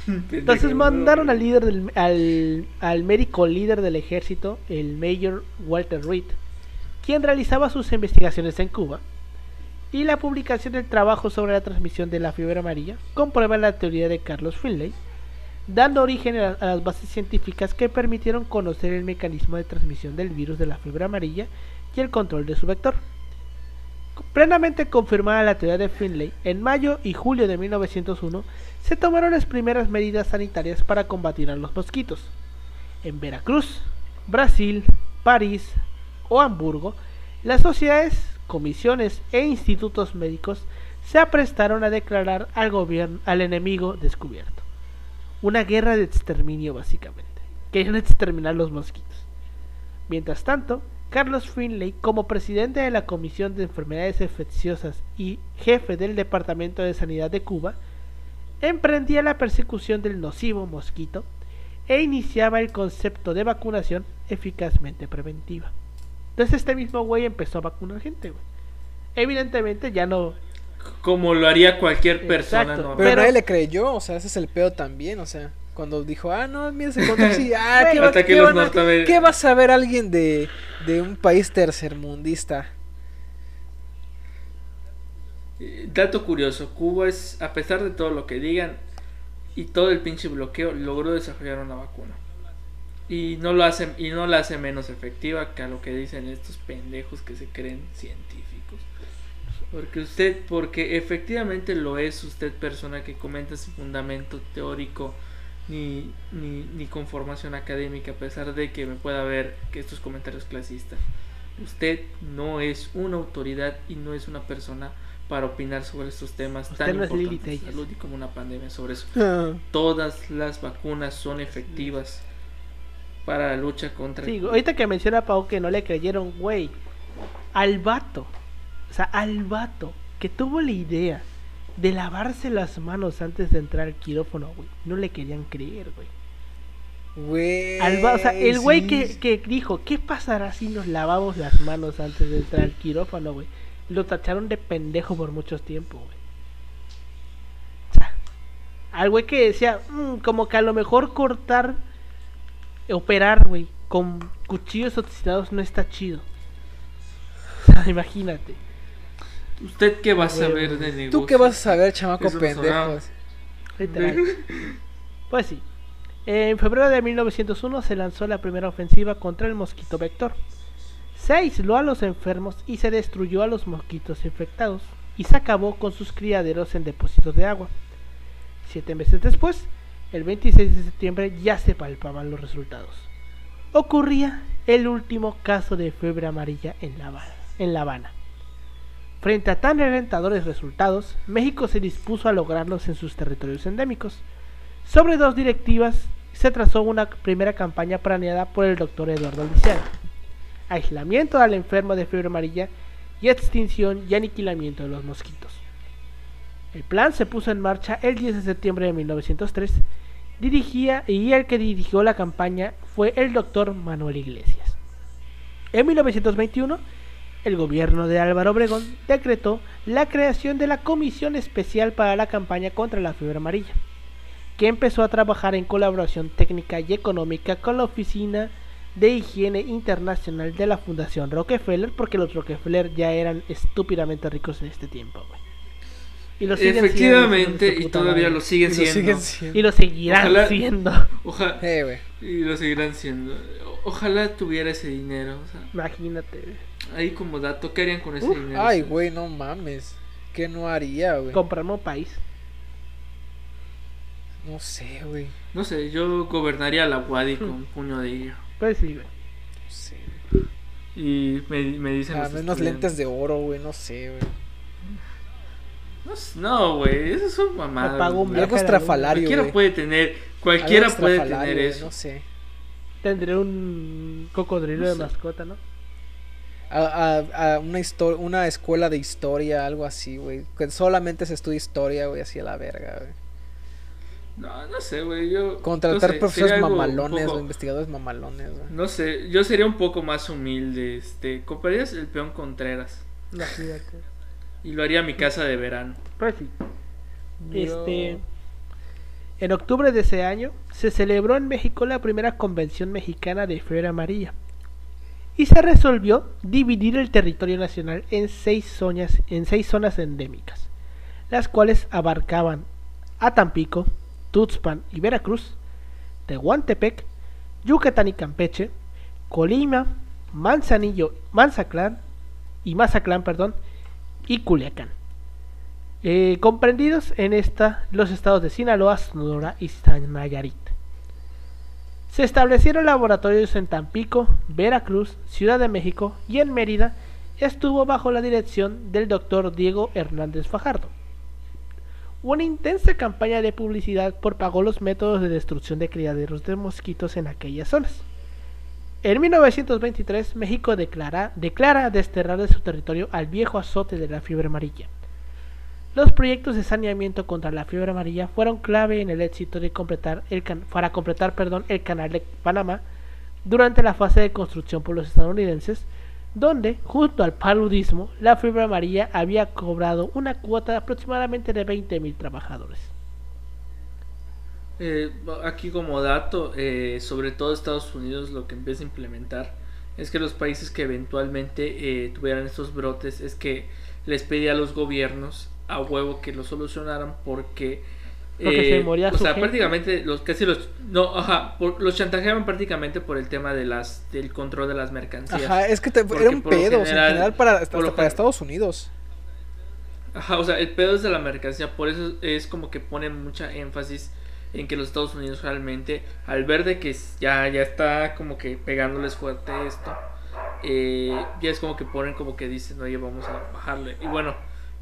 Entonces mandaron al líder del, al, al médico líder del ejército, el Mayor Walter Reed, quien realizaba sus investigaciones en Cuba. Y la publicación del trabajo sobre la transmisión de la fiebre amarilla comprueba la teoría de Carlos Finlay, dando origen a, a las bases científicas que permitieron conocer el mecanismo de transmisión del virus de la fiebre amarilla y el control de su vector. Plenamente confirmada la teoría de Finlay, en mayo y julio de 1901 se tomaron las primeras medidas sanitarias para combatir a los mosquitos. En Veracruz, Brasil, París o Hamburgo, las sociedades, comisiones e institutos médicos se aprestaron a declarar al gobierno al enemigo descubierto. Una guerra de exterminio básicamente. Querían exterminar los mosquitos. Mientras tanto, Carlos Finlay, como presidente de la Comisión de Enfermedades Infecciosas y jefe del Departamento de Sanidad de Cuba, emprendía la persecución del nocivo mosquito e iniciaba el concepto de vacunación eficazmente preventiva. Entonces este mismo güey empezó a vacunar gente, güey. Evidentemente ya no... Como lo haría cualquier persona Exacto. Pero, Pero- nadie le creyó, o sea, ese es el pedo también, o sea, cuando dijo, ah, no, mira, se encontró así, ah, ¿qué, va- qué van a- qué va a saber alguien de, de un país tercermundista? Eh, Dato curioso, Cuba es, a pesar de todo lo que digan y todo el pinche bloqueo, logró desarrollar una vacuna. Y no lo hace, y no la hace menos efectiva que a lo que dicen estos pendejos que se creen científicos. Porque usted, porque efectivamente lo es usted persona que comenta sin fundamento teórico ni, ni, ni con formación académica, a pesar de que me pueda ver que estos comentarios clasistas. Usted no es una autoridad y no es una persona para opinar sobre estos temas Usted tan no es Lili importantes de salud y como una pandemia sobre eso. Ah, Todas las vacunas son efectivas para la lucha contra el Sí, COVID. ahorita que menciona Pau que no le creyeron, güey. Al vato. O sea, al vato que tuvo la idea de lavarse las manos antes de entrar al quirófano, güey. No le querían creer, güey. Güey. O sea, el güey sí. que, que dijo, ¿qué pasará si nos lavamos las manos antes de entrar al quirófano, güey? Lo tacharon de pendejo por mucho tiempo, güey. O sea, al güey que decía, "Mm, como que a lo mejor cortar, operar, güey, con cuchillos oxidados no está chido. O sea, imagínate. ¿Usted qué va a saber de negocios? ¿Tú qué vas a saber, chamaco Eso pendejos? Literal. Pues sí. En febrero de 1901 se lanzó la primera ofensiva contra el mosquito vector. Se aisló a los enfermos y se destruyó a los mosquitos infectados y se acabó con sus criaderos en depósitos de agua. Siete meses después, el 26 de septiembre, ya se palpaban los resultados. Ocurría el último caso de fiebre amarilla en La Habana. En La Habana. Frente a tan alentadores resultados, México se dispuso a lograrlos en sus territorios endémicos. Sobre dos directivas se trazó una primera campaña planeada por el doctor Eduardo Lisiaga. Aislamiento al enfermo de fiebre amarilla y extinción y aniquilamiento de los mosquitos. El plan se puso en marcha el 10 de septiembre de 1903 dirigía y el que dirigió la campaña fue el doctor Manuel Iglesias. En 1921, el gobierno de Álvaro Obregón decretó la creación de la Comisión Especial para la campaña contra la fiebre amarilla, que empezó a trabajar en colaboración técnica y económica con la Oficina de Higiene Internacional de la Fundación Rockefeller, porque los Rockefeller ya eran estúpidamente ricos en este tiempo, güey. Y lo siguen siendo, Efectivamente, su y todavía madre. lo siguen Y lo siendo. siguen siendo. Y lo seguirán Ojalá- siendo. Oja- Eh, y lo seguirán siendo. Ojalá tuviera ese dinero. o sea, Imagínate. Ahí como dato, ¿qué harían con ese dinero? Ay, güey, no mames. ¿Qué no haría, güey? comprarme un país. No sé, güey. No sé, yo gobernaría la Wadi con puño de hierro. Pues sí, güey. No sé. Y me, me dicen. A los menos lentes de oro, güey, no sé, güey. No, güey, eso pago un viaje Algo estrafalario, Cualquiera puede tener, cualquiera puede tener eso. No sé. Tendré un cocodrilo No de sé. mascota, ¿no? A, a- a una, una escuela de historia, algo así, güey. Que solamente se estudia historia, güey, así a la verga, güey. No, no sé, güey, yo... Contratar no sé, profesores mamalones, poco- o investigadores mamalones, güey. No sé, yo sería un poco más humilde, este... Comprarías el peón Contreras. En octubre de ese año se celebró en México la primera convención mexicana de fiebre amarilla y se resolvió dividir el territorio nacional en seis, zonas, en seis zonas endémicas, las cuales abarcaban a Tampico, Tuxpan y Veracruz, Tehuantepec, Yucatán y Campeche, Colima, Manzanillo, Manzaclán y Mazatlán, perdón, y Culiacán. Eh, comprendidos en esta los estados de Sinaloa, Sonora y Nayarit. Se establecieron laboratorios en Tampico, Veracruz, Ciudad de México y en Mérida estuvo bajo la dirección del doctor Diego Hernández Fajardo. Una intensa campaña de publicidad propagó los métodos de destrucción de criaderos de mosquitos en aquellas zonas. En 1923, México declara, declara desterrar de su territorio al viejo azote de la fiebre amarilla. Los proyectos de saneamiento contra la fiebre amarilla fueron clave en el éxito de completar el para completar perdón, el canal de Panamá durante la fase de construcción por los estadounidenses, donde, junto al paludismo, la fiebre amarilla había cobrado una cuota de aproximadamente de 20.000 trabajadores. Eh, aquí como dato, eh, sobre todo Estados Unidos lo que empieza a implementar es que los países que eventualmente eh, tuvieran estos brotes es que les pedía a los gobiernos a huevo que lo solucionaran porque porque se moría o sea prácticamente los casi los no ajá los chantajeaban prácticamente por el tema de las del control de las mercancías. Ajá es que te, era un pedo en general para, para Estados Unidos. Ajá o sea el pedo es de la mercancía por eso es como que ponen mucha énfasis en que los Estados Unidos realmente al ver de que ya ya está como que pegándoles fuerte esto eh, ya es como que ponen como que dicen oye vamos a bajarle y bueno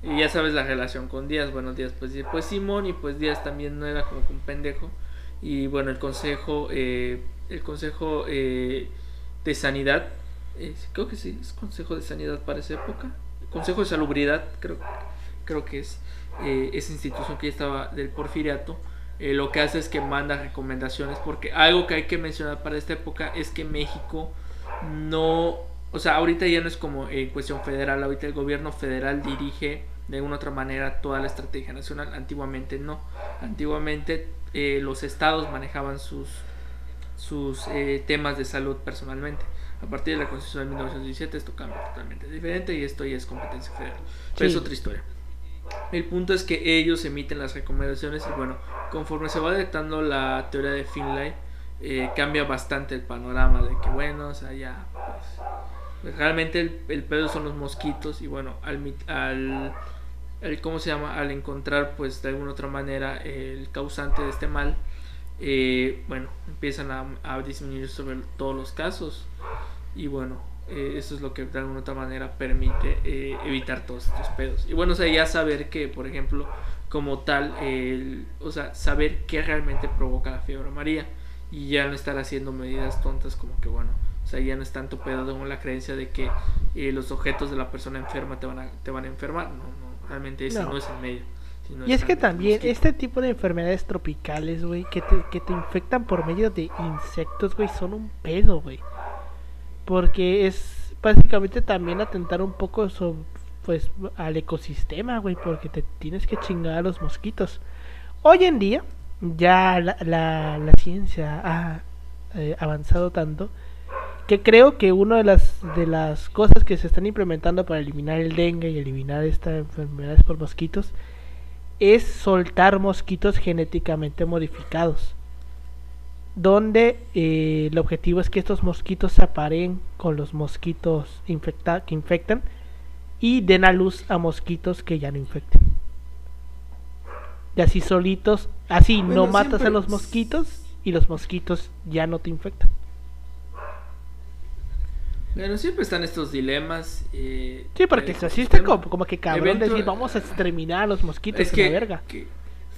y ya sabes la relación con Díaz. Bueno, Díaz, pues, pues Simón y pues Díaz también no era como que un pendejo. Y bueno, el consejo, eh, el consejo eh, de sanidad, eh, creo que sí, es consejo de sanidad para esa época. consejo de salubridad, creo, creo que es esa institución que ya estaba del porfiriato. lo que hace es que manda recomendaciones porque algo que hay que mencionar para esta época es que México no, o sea, ahorita ya no es como cuestión federal, ahorita el gobierno federal dirige de alguna otra manera toda la estrategia nacional. Antiguamente no. Antiguamente eh, los estados manejaban sus, sus eh, temas de salud personalmente. A partir de la Constitución de 1917 esto cambia totalmente diferente y esto ya es competencia federal. Pero es otra historia. El punto es que ellos emiten las recomendaciones y bueno, conforme se va detectando la teoría de Finlay, eh, cambia bastante el panorama de que bueno, o sea, ya pues, pues realmente el, el pedo son los mosquitos y bueno, al, al el, ¿cómo se llama? Al encontrar, pues de alguna otra manera, el causante de este mal, eh, bueno, empiezan a, disminuir sobre todos los casos. Y bueno, eh, eso es lo que de alguna otra manera permite eh, evitar todos estos pedos. Y bueno, o sea, ya saber que, por ejemplo, como tal, el, o sea, saber qué realmente provoca la fiebre amarilla y ya no estar haciendo medidas tontas como que, bueno, o sea, ya no es tanto pedo con la creencia de que los objetos de la persona enferma te van a, te van a enfermar. No, ese no, es el medio. y es, que también este tipo de enfermedades tropicales, güey, que te, que te infectan por medio de insectos, güey, son un pedo, güey. Porque es básicamente también atentar un poco sobre, pues, al ecosistema, güey, porque te tienes que chingar a los mosquitos. Hoy en día, ya la, la, la ciencia ha eh, avanzado tanto que creo que una de las de las cosas que se están implementando para eliminar el dengue y eliminar estas enfermedades por mosquitos es soltar mosquitos genéticamente modificados donde eh, el objetivo es que estos mosquitos se aparen con los mosquitos infecta que infectan y den a luz a mosquitos que ya no infecten. Y así solitos así no matas a los mosquitos y los mosquitos ya no te infectan bueno, siempre están estos dilemas. Eh, sí, porque eh, se asiste como, que cabrón decir vamos a exterminar a los mosquitos es que, la verga.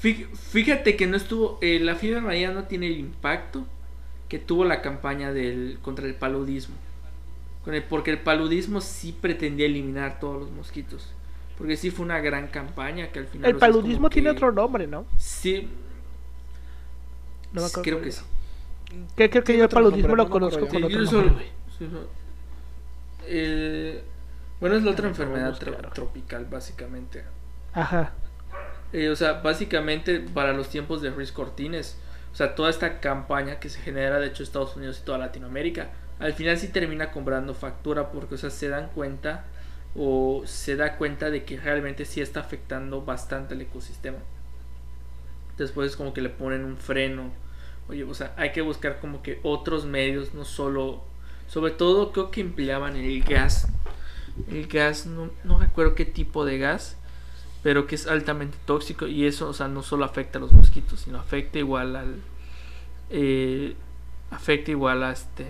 fíjate que no estuvo. Eh, la fiebre amarilla no tiene el impacto que tuvo la campaña del contra el paludismo. porque el paludismo sí pretendía eliminar todos los mosquitos. Porque sí fue una gran campaña que al final. El paludismo tiene otro nombre, ¿no? Sí. No me creo que sí. creo que yo el paludismo lo conozco por otro nombre. Eh, bueno, es la otra enfermedad tropical, básicamente. Ajá. Eh, o sea, básicamente para los tiempos de Ruiz Cortines, o sea, toda esta campaña que se genera, de hecho, Estados Unidos y toda Latinoamérica, al final sí termina comprando factura porque, o sea, se dan cuenta o se da cuenta de que realmente sí está afectando bastante el ecosistema. Después es como que le ponen un freno. Oye, o sea, hay que buscar como que otros medios, no solo... Sobre todo creo que empleaban el gas. El gas, no, no recuerdo qué tipo de gas, pero que es altamente tóxico y eso, o sea, no solo afecta a los mosquitos, sino afecta igual al... Eh, afecta igual a este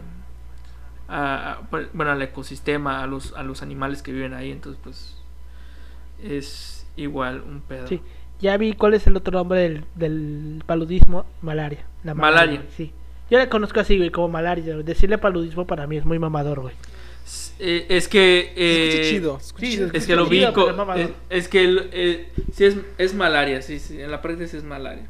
a, bueno, al ecosistema, a los, a los animales que viven ahí, entonces pues es igual un pedo. Sí, ya vi cuál es el otro nombre del, del paludismo, malaria. La malaria. Sí. Yo le conozco así, güey, como malaria. Decirle paludismo para mí es muy mamador, güey. Eh, es que eh, chido, es que lo vi es, es, que el, eh, sí es, es malaria sí, sí en la práctica sí es malaria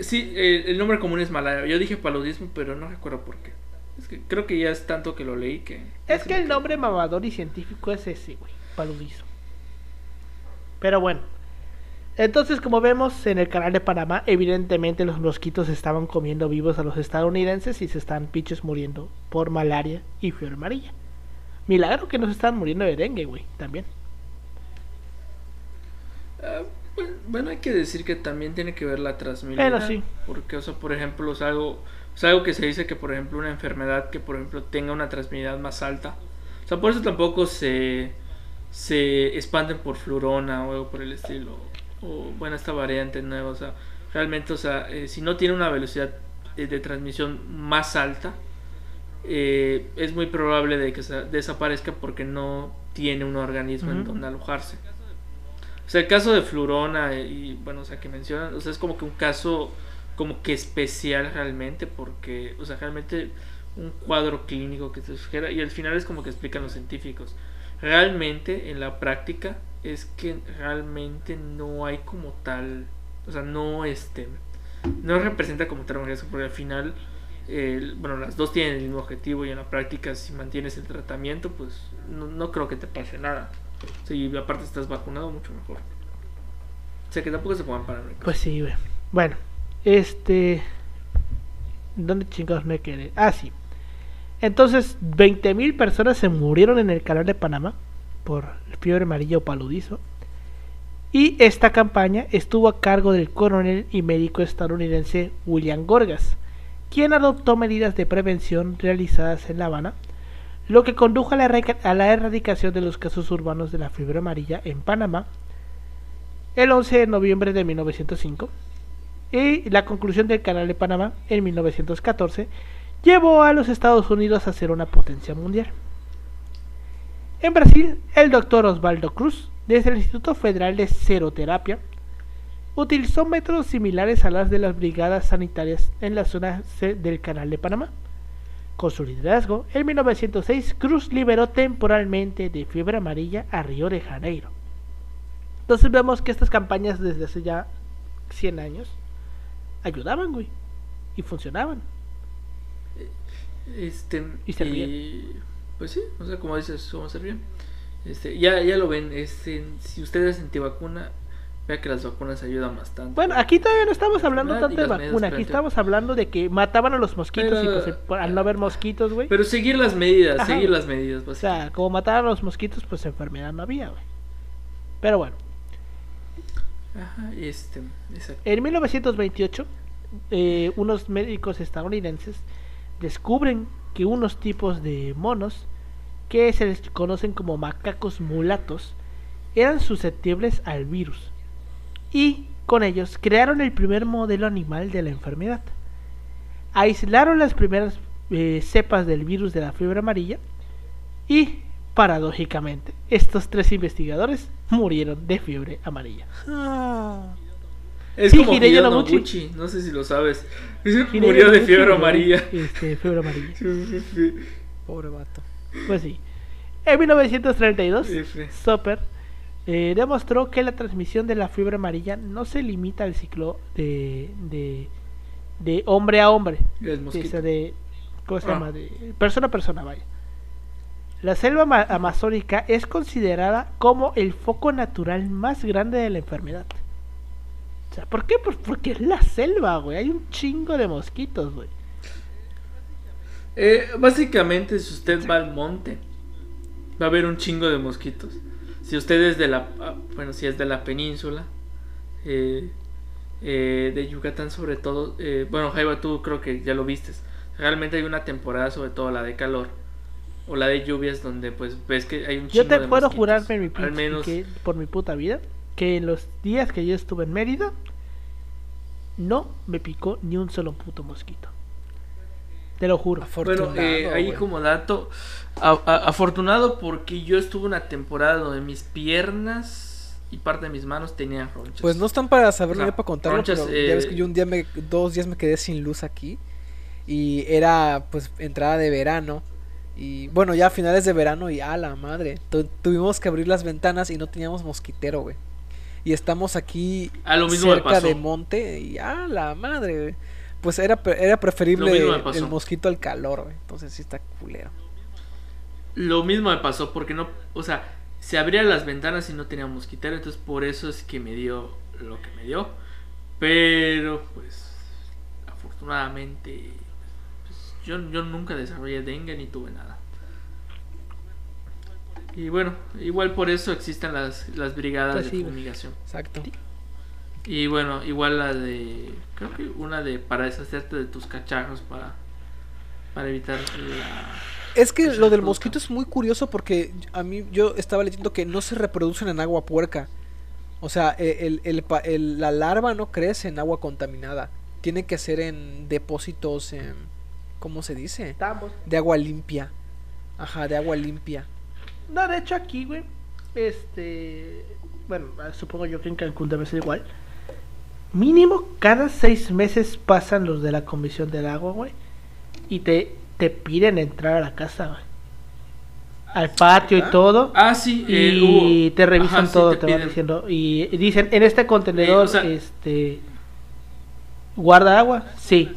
sí el nombre común es malaria yo dije paludismo pero no recuerdo por qué es que creo que ya es tanto que lo leí que... Es que el nombre mamador y científico es ese, güey. Paludizo. Pero bueno. Entonces, como vemos en el canal de Panamá, evidentemente los mosquitos estaban comiendo vivos a los estadounidenses y se están pinches muriendo por malaria y fiebre amarilla. Milagro que no se están muriendo de dengue, güey, también. Ah, bueno, hay que decir que también tiene que ver la transmisión. Bueno, sí. Porque, o sea, por ejemplo, es algo o sea, algo que se dice que, por ejemplo, una enfermedad que, por ejemplo, tenga una transmisibilidad más alta. O sea, por eso tampoco se, se expanden por flurona o algo por el estilo. O, bueno, esta variante nueva. O sea, realmente, o sea, eh, si no tiene una velocidad de, transmisión más alta, eh, es muy probable de que desaparezca porque no tiene un organismo en donde alojarse. O sea, el caso de flurona y, bueno, o sea, que mencionan, o sea, es como que un caso como que especial realmente, porque, o sea, realmente un cuadro clínico que se sugiera, y al final es como que explican los científicos. Realmente, en la práctica, es que realmente no hay como tal, o sea, no este, no representa como tal un riesgo, porque al final, bueno, las dos tienen el mismo objetivo y en la práctica, si mantienes el tratamiento, pues no, no creo que te pase nada. Si aparte estás vacunado, mucho mejor. O sea, que tampoco se pongan paranoicos. Pues sí, Bueno, este. ¿Dónde chingados me quedé? Ah, sí. Entonces, 20.000 personas se murieron en el canal de Panamá por fiebre amarilla o paludizo. Y esta campaña estuvo a cargo del coronel y médico estadounidense William Gorgas, quien adoptó medidas de prevención realizadas en La Habana, lo que condujo a la, erradicación de los casos urbanos de la fiebre amarilla en Panamá el 11 de noviembre de 1905 y la conclusión del Canal de Panamá en 1914 llevó a los Estados Unidos a ser una potencia mundial. En Brasil, el doctor Osvaldo Cruz, desde el Instituto Federal de Seroterapia, utilizó métodos similares a las de las brigadas sanitarias en la zona del Canal de Panamá. Con su liderazgo, en 1906 Cruz liberó temporalmente de fiebre amarilla a Río de Janeiro. Entonces vemos que estas campañas desde hace ya 100 años ayudaban, güey. Y funcionaban. Este, y servían. Pues sí, o sea, como dices, cómo servían. Este, ya, ya lo ven, este, si ustedes antivacuna, vea que las vacunas ayudan bastante. Bueno, aquí todavía no estamos hablando tanto de vacuna, aquí estamos hablando de que mataban a los mosquitos y pues al no haber mosquitos, güey. Pero seguir las medidas, seguir las medidas. O sea, como mataban a los mosquitos, pues enfermedad no había, güey. Pero bueno. Ajá, este, exacto. En 1928, eh, unos médicos estadounidenses descubren que unos tipos de monos, que se les conocen como macacos mulatos, eran susceptibles al virus. Y con ellos crearon el primer modelo animal de la enfermedad. Aislaron las primeras eh, cepas del virus de la fiebre amarilla y, paradójicamente, estos tres investigadores murieron de fiebre amarilla. Ah. Es como Hideo Noguchi, no sé si lo sabes. Murió de fiebre amarilla. Este, fiebre amarilla. Pobre vato. Pues sí. En 1932, Soper eh, demostró que la transmisión de la fiebre amarilla no se limita al ciclo de, de, de hombre a hombre. De, de, ¿Cómo se ah. llama? De persona a persona, vaya La selva ama- amazónica es considerada como el foco natural más grande de la enfermedad. O sea, ¿por qué? Pues porque es la selva, güey. Hay un chingo de mosquitos, güey. Eh, básicamente, si usted va al monte, va a haber un chingo de mosquitos. Si usted es de la, ah, bueno, si es de la península, eh, eh, de Yucatán sobre todo, eh, bueno, Jaiba, tú creo que ya lo vistes. Realmente hay una temporada, sobre todo la de calor o la de lluvias, donde pues ves que hay un chingo Yo te de puedo mosquitos. jurar por mi, Al menos, que- por mi puta vida que en los días que yo estuve en Mérida no me picó ni un solo puto mosquito. Te lo juro. Afortunado, Bueno, eh, ahí como dato, a- a- afortunado porque yo estuve una temporada donde mis piernas y parte de mis manos tenían ronchas. Pues no están para saberlo O sea, ni para contarlo, ronchas, pero ya ves eh, que yo un día me, dos días me quedé sin luz aquí y era pues entrada de verano y bueno ya a finales de verano y a la madre tu- tuvimos que abrir las ventanas y no teníamos mosquitero, güey. Y estamos aquí Ah, lo mismo me cerca de monte y a la madre, güey. Pues era era preferible el mosquito al calor, güey. Entonces sí está culero. Lo mismo me pasó porque no, o sea, se abrían las ventanas y no tenía mosquitero, entonces por eso es que me dio lo que me dio. Pero pues afortunadamente pues, yo, yo nunca desarrollé dengue ni tuve nada. Y bueno, igual por eso existen las, las brigadas Pues de sí, fumigación. Exacto. Y bueno, igual la de. Creo que una de. Para deshacerte de tus cacharros para. Para evitar la. Es que lo del fruta. mosquito es muy curioso porque a mí yo estaba leyendo que no se reproducen en agua puerca. O sea, e- el, el pa- el- la larva no crece en agua contaminada. Tiene que ser en depósitos, en, ¿cómo se dice? Tambos. De agua limpia. Ajá, de agua limpia. No, de hecho aquí, güey, este, bueno, supongo yo que en Cancún debe ser igual. Mínimo cada seis meses pasan los de la Comisión del Agua, güey, y te, te piden entrar a la casa, güey. Al patio ¿Ah? y todo. Ah, sí, eh, y hubo- te revisan Ajá, sí, todo, te te, van diciendo. Y dicen, en este contenedor, Eh, o sea- este, guarda agua, sí.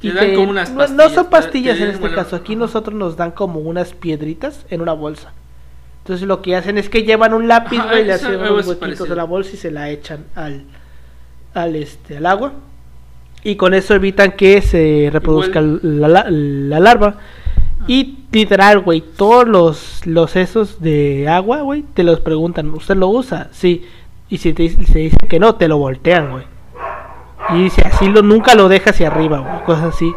Te Y dan como unas no- no, son te- pastillas te en este bueno, caso, aquí nosotros nos dan como unas piedritas en una bolsa. Entonces lo que hacen es que llevan un lápiz, Ajá, güey, le hacen unos huequitos parecido. de la bolsa y se la echan al, al, este, al agua. Y con eso evitan que se reproduzca la, la- la larva. Y literal, güey, todos los, los esos de agua, güey, te los preguntan, ¿usted lo usa? Sí. Y si te se dicen que no, te lo voltean, güey. Y dice, así lo, nunca lo deja hacia arriba, güey, cosas así.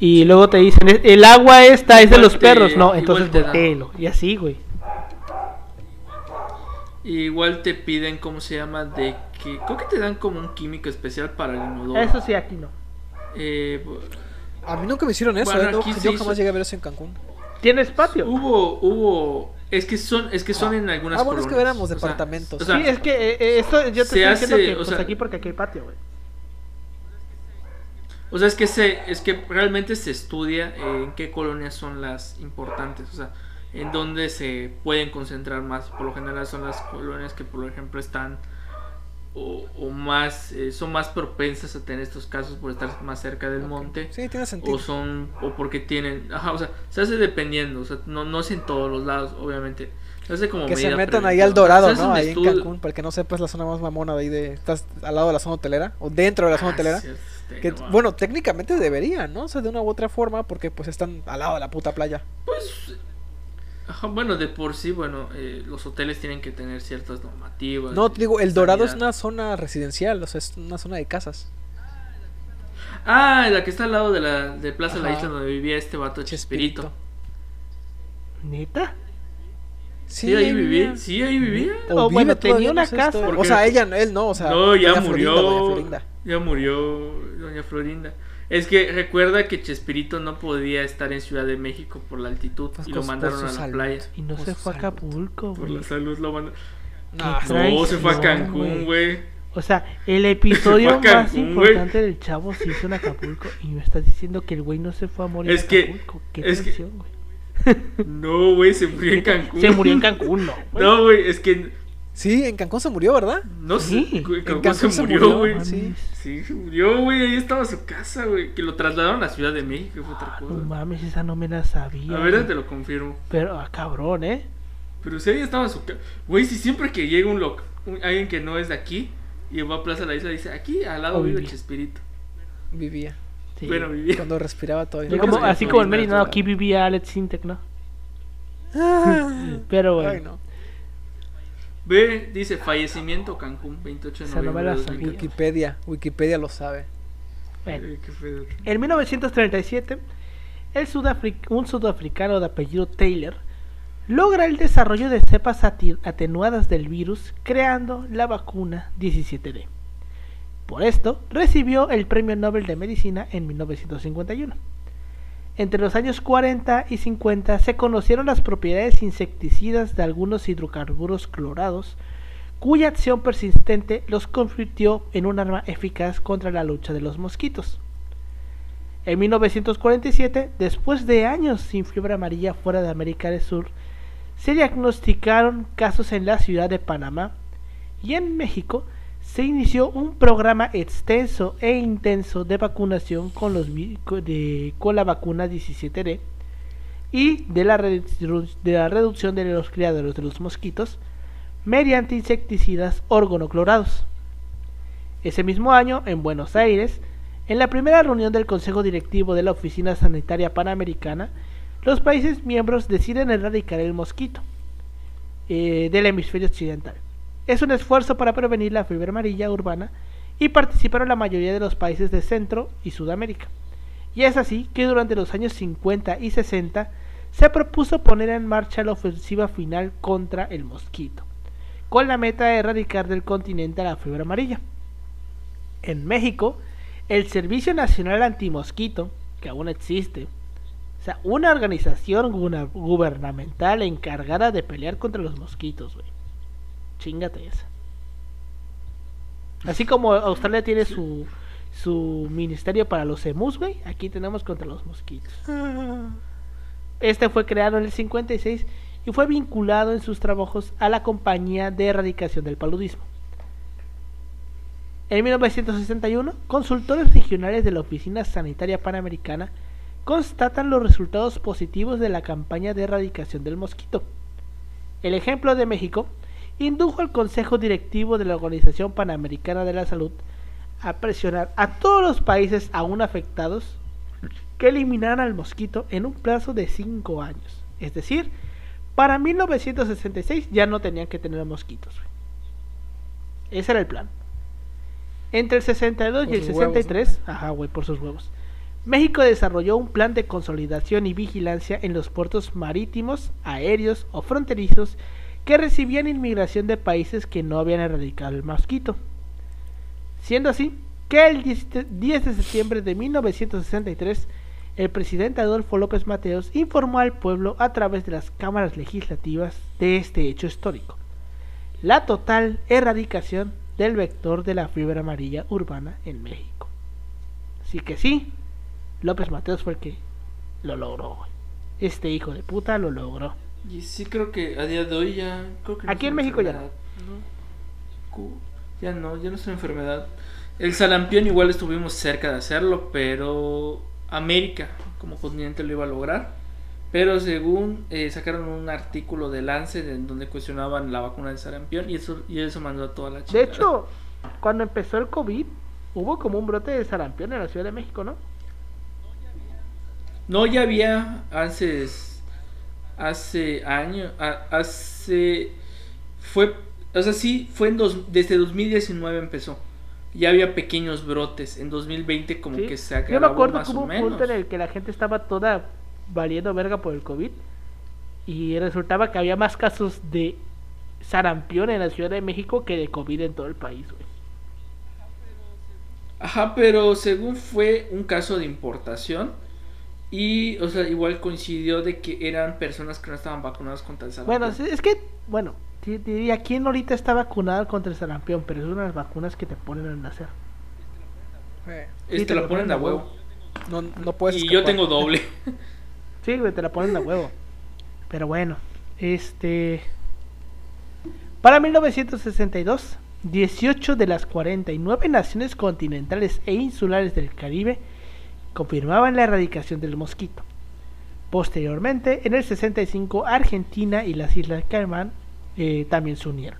Y luego te dicen, "Es- el agua esta es de los te- perros, no, entonces te dan. volteelo. Y así, güey. Igual te piden, ¿cómo se llama? De que. Creo que te dan como un químico especial para el inodoro. Eso sí, aquí no. Eh, A mí nunca me hicieron eso, Bueno, ¿eh? No, yo hizo- jamás llegué a ver eso en Cancún. ¿Tienes patio? hubo, hubo. Es que son, es que son en algunas Ah, bueno, es que colonias. éramos O sea, departamentos. o sea, sí, es que eh, eh, esto yo te se estoy diciendo hace, que o pues sea- aquí porque aquí hay patio, güey. O sea, es que se, es que realmente se estudia eh, en qué colonias son las importantes, o sea, en dónde se pueden concentrar más. Por lo general son las colonias que, por ejemplo, están o, o más, eh, son más propensas a tener estos casos por estar más cerca del monte. Sí, tiene sentido. O son, o porque tienen, ajá, o sea, se hace dependiendo, o sea, no, no es en todos los lados, obviamente. Se hace como Que se metan ahí al Dorado, ¿no? en Cancún, para que no sepas la zona más mamona de ahí de... Estás al lado de la zona hotelera, o dentro de la zona Ah, hotelera. cierto, Que, no bueno, técnicamente deberían, ¿no? O sea, de una u otra forma, porque pues están al lado de la puta playa. Pues, ajá, bueno, de por sí, bueno, eh, los hoteles tienen que tener ciertas normativas. No, te digo, el Dorado es una zona residencial, o sea, es una zona de casas. Ah, la que está al lado de la de Plaza de la Ajá. Isla donde vivía este vato Chespirito. ¿Neta? Sí, ahí vivía. Sí, ahí vivía. O vive bueno, tenía una sé casa. O sea, ella, él no, o sea, no, ya murió. Florinda. Ya murió Doña Florinda. Es que recuerda que Chespirito no podía estar en Ciudad de México por la altitud Pues y por- lo mandaron por a la salud. playa. Y no Por se fue a. Acapulco, Por güey. la salud lo mandaron. No, se fue a Cancún, güey. O sea, el episodio más importante del chavo se hizo en Acapulco y me estás diciendo que el güey no se fue a morir Es en que- Acapulco. Qué es que-. No, güey, se murió en Cancún. Se murió en Cancún, no. güey. No, güey, es que Sí, en Cancún se murió, ¿verdad? No Sí, en Cancún se se murió, güey. mames. sí. Sí, se murió, güey. Ahí estaba su casa, güey. Que lo trasladaron a Ciudad de México, fue otra No cosa. mames, esa no me la sabía. A ver, güey. te lo confirmo. Pero, ah, cabrón, ¿eh? Pero si ahí estaba su casa. Güey, si siempre que llega un loco, alguien que no es de aquí, y va a Plaza de la Isla, dice: Aquí al lado vive vivía. Chespirito. Vivía. Sí. Bueno, vivía. Cuando respiraba todavía. Yo como- así sí, como el Meri, no, aquí vivía Alex Sintek, ¿no? Ah. Pero bueno. Ay, no. Ve, dice: Fallecimiento Cancún, 28 de Esa no me noviembre. la de sabía. 2014. Wikipedia. Wikipedia lo sabe. Bueno. Eh. En 1937, el sudafric- un sudafricano de apellido Taylor logra el desarrollo de cepas atenuadas del virus, creando la vacuna 17D. Por esto, recibió el Premio Nobel de Medicina en 1951. Entre los años 40 y 50 se conocieron las propiedades insecticidas de algunos hidrocarburos clorados, cuya acción persistente los convirtió en un arma eficaz contra la lucha de los mosquitos. En 1947, después de años sin fiebre amarilla fuera de América del Sur, se diagnosticaron casos en la ciudad de Panamá y en México se inició un programa extenso e intenso de vacunación con, los, de- la vacuna 17D y de la, de la reducción de los criaderos de los mosquitos mediante insecticidas organoclorados. Ese mismo año, en Buenos Aires, en la primera reunión del Consejo Directivo de la Oficina Sanitaria Panamericana, los países miembros deciden erradicar el mosquito eh, del hemisferio occidental. Es un esfuerzo para prevenir la fiebre amarilla urbana y participaron la mayoría de los países de Centro y Sudamérica. Y es así que durante los años 50 y 60 se propuso poner en marcha la ofensiva final contra el mosquito, con la meta de erradicar del continente a la fiebre amarilla. En México, el Servicio Nacional Antimosquito, que aún existe, o sea, una organización gubernamental encargada de pelear contra los mosquitos, güey. Chingate esa. Así como Australia tiene su, su ministerio para los emus, güey, aquí tenemos contra los mosquitos. Este fue creado en el 56 y fue vinculado en sus trabajos a la compañía de erradicación del paludismo. En 1961, consultores regionales de la Oficina Sanitaria Panamericana constatan los resultados positivos de la campaña de erradicación del mosquito. El ejemplo de México indujo al Consejo Directivo de la Organización Panamericana de la Salud a presionar a todos los países aún afectados que eliminaran al mosquito en un plazo de 5 años. Es decir, para 1966 ya no tenían que tener mosquitos. güey. Ese era el plan. Entre el 62 Por y el sus huevos, 63, ajá, güey, por sus huevos. México desarrolló un plan de consolidación y vigilancia en los puertos marítimos, aéreos o fronterizos que recibían inmigración de países que no habían erradicado el mosquito. Siendo así que el 10 de 10 de septiembre de 1963, el presidente Adolfo López Mateos informó al pueblo a través de las cámaras legislativas de este hecho histórico. La total erradicación del vector de la fiebre amarilla urbana en México. Así que sí, López Mateos fue el que lo logró. Este hijo de puta lo logró. Y sí creo que a día de hoy ya... Creo que no Aquí en México ya no. Ya no, ya no es una enfermedad. El sarampión igual estuvimos cerca de hacerlo, pero América como continente lo iba a lograr. Pero según eh, sacaron un artículo de Lancet en donde cuestionaban la vacuna del sarampión y eso, y eso mandó a toda la De chingada. hecho, cuando empezó el COVID, hubo como un brote de sarampión en la Ciudad de México, ¿no? No, ya había hace hace años, hace fue, o sea, sí, fue en dos, desde 2019 empezó. Ya había pequeños brotes. En 2020 como Sí. que se Yo me acuerdo más que hubo o un punto en el que la gente estaba toda valiendo verga por el COVID y resultaba que había más casos de sarampión en la Ciudad de México que de COVID en todo el país, güey. Ajá, pero según fue un caso de importación y, o sea, igual coincidió de que eran personas que no estaban vacunadas contra el sarampión. Bueno, es que, bueno, te diría, ¿quién ahorita está vacunado contra el sarampión? Pero es una de las vacunas que te ponen al nacer. Eh, sí, te la lo ponen ponen a huevo. huevo. no, no puedes Y yo escapar. tengo doble. Sí, güey, te la ponen a huevo. Pero bueno, este... Para 1962, 18 de las 49 naciones continentales e insulares del Caribe confirmaban la erradicación del mosquito. Posteriormente, en el 65, Argentina y las Islas Caimán eh, también se unieron.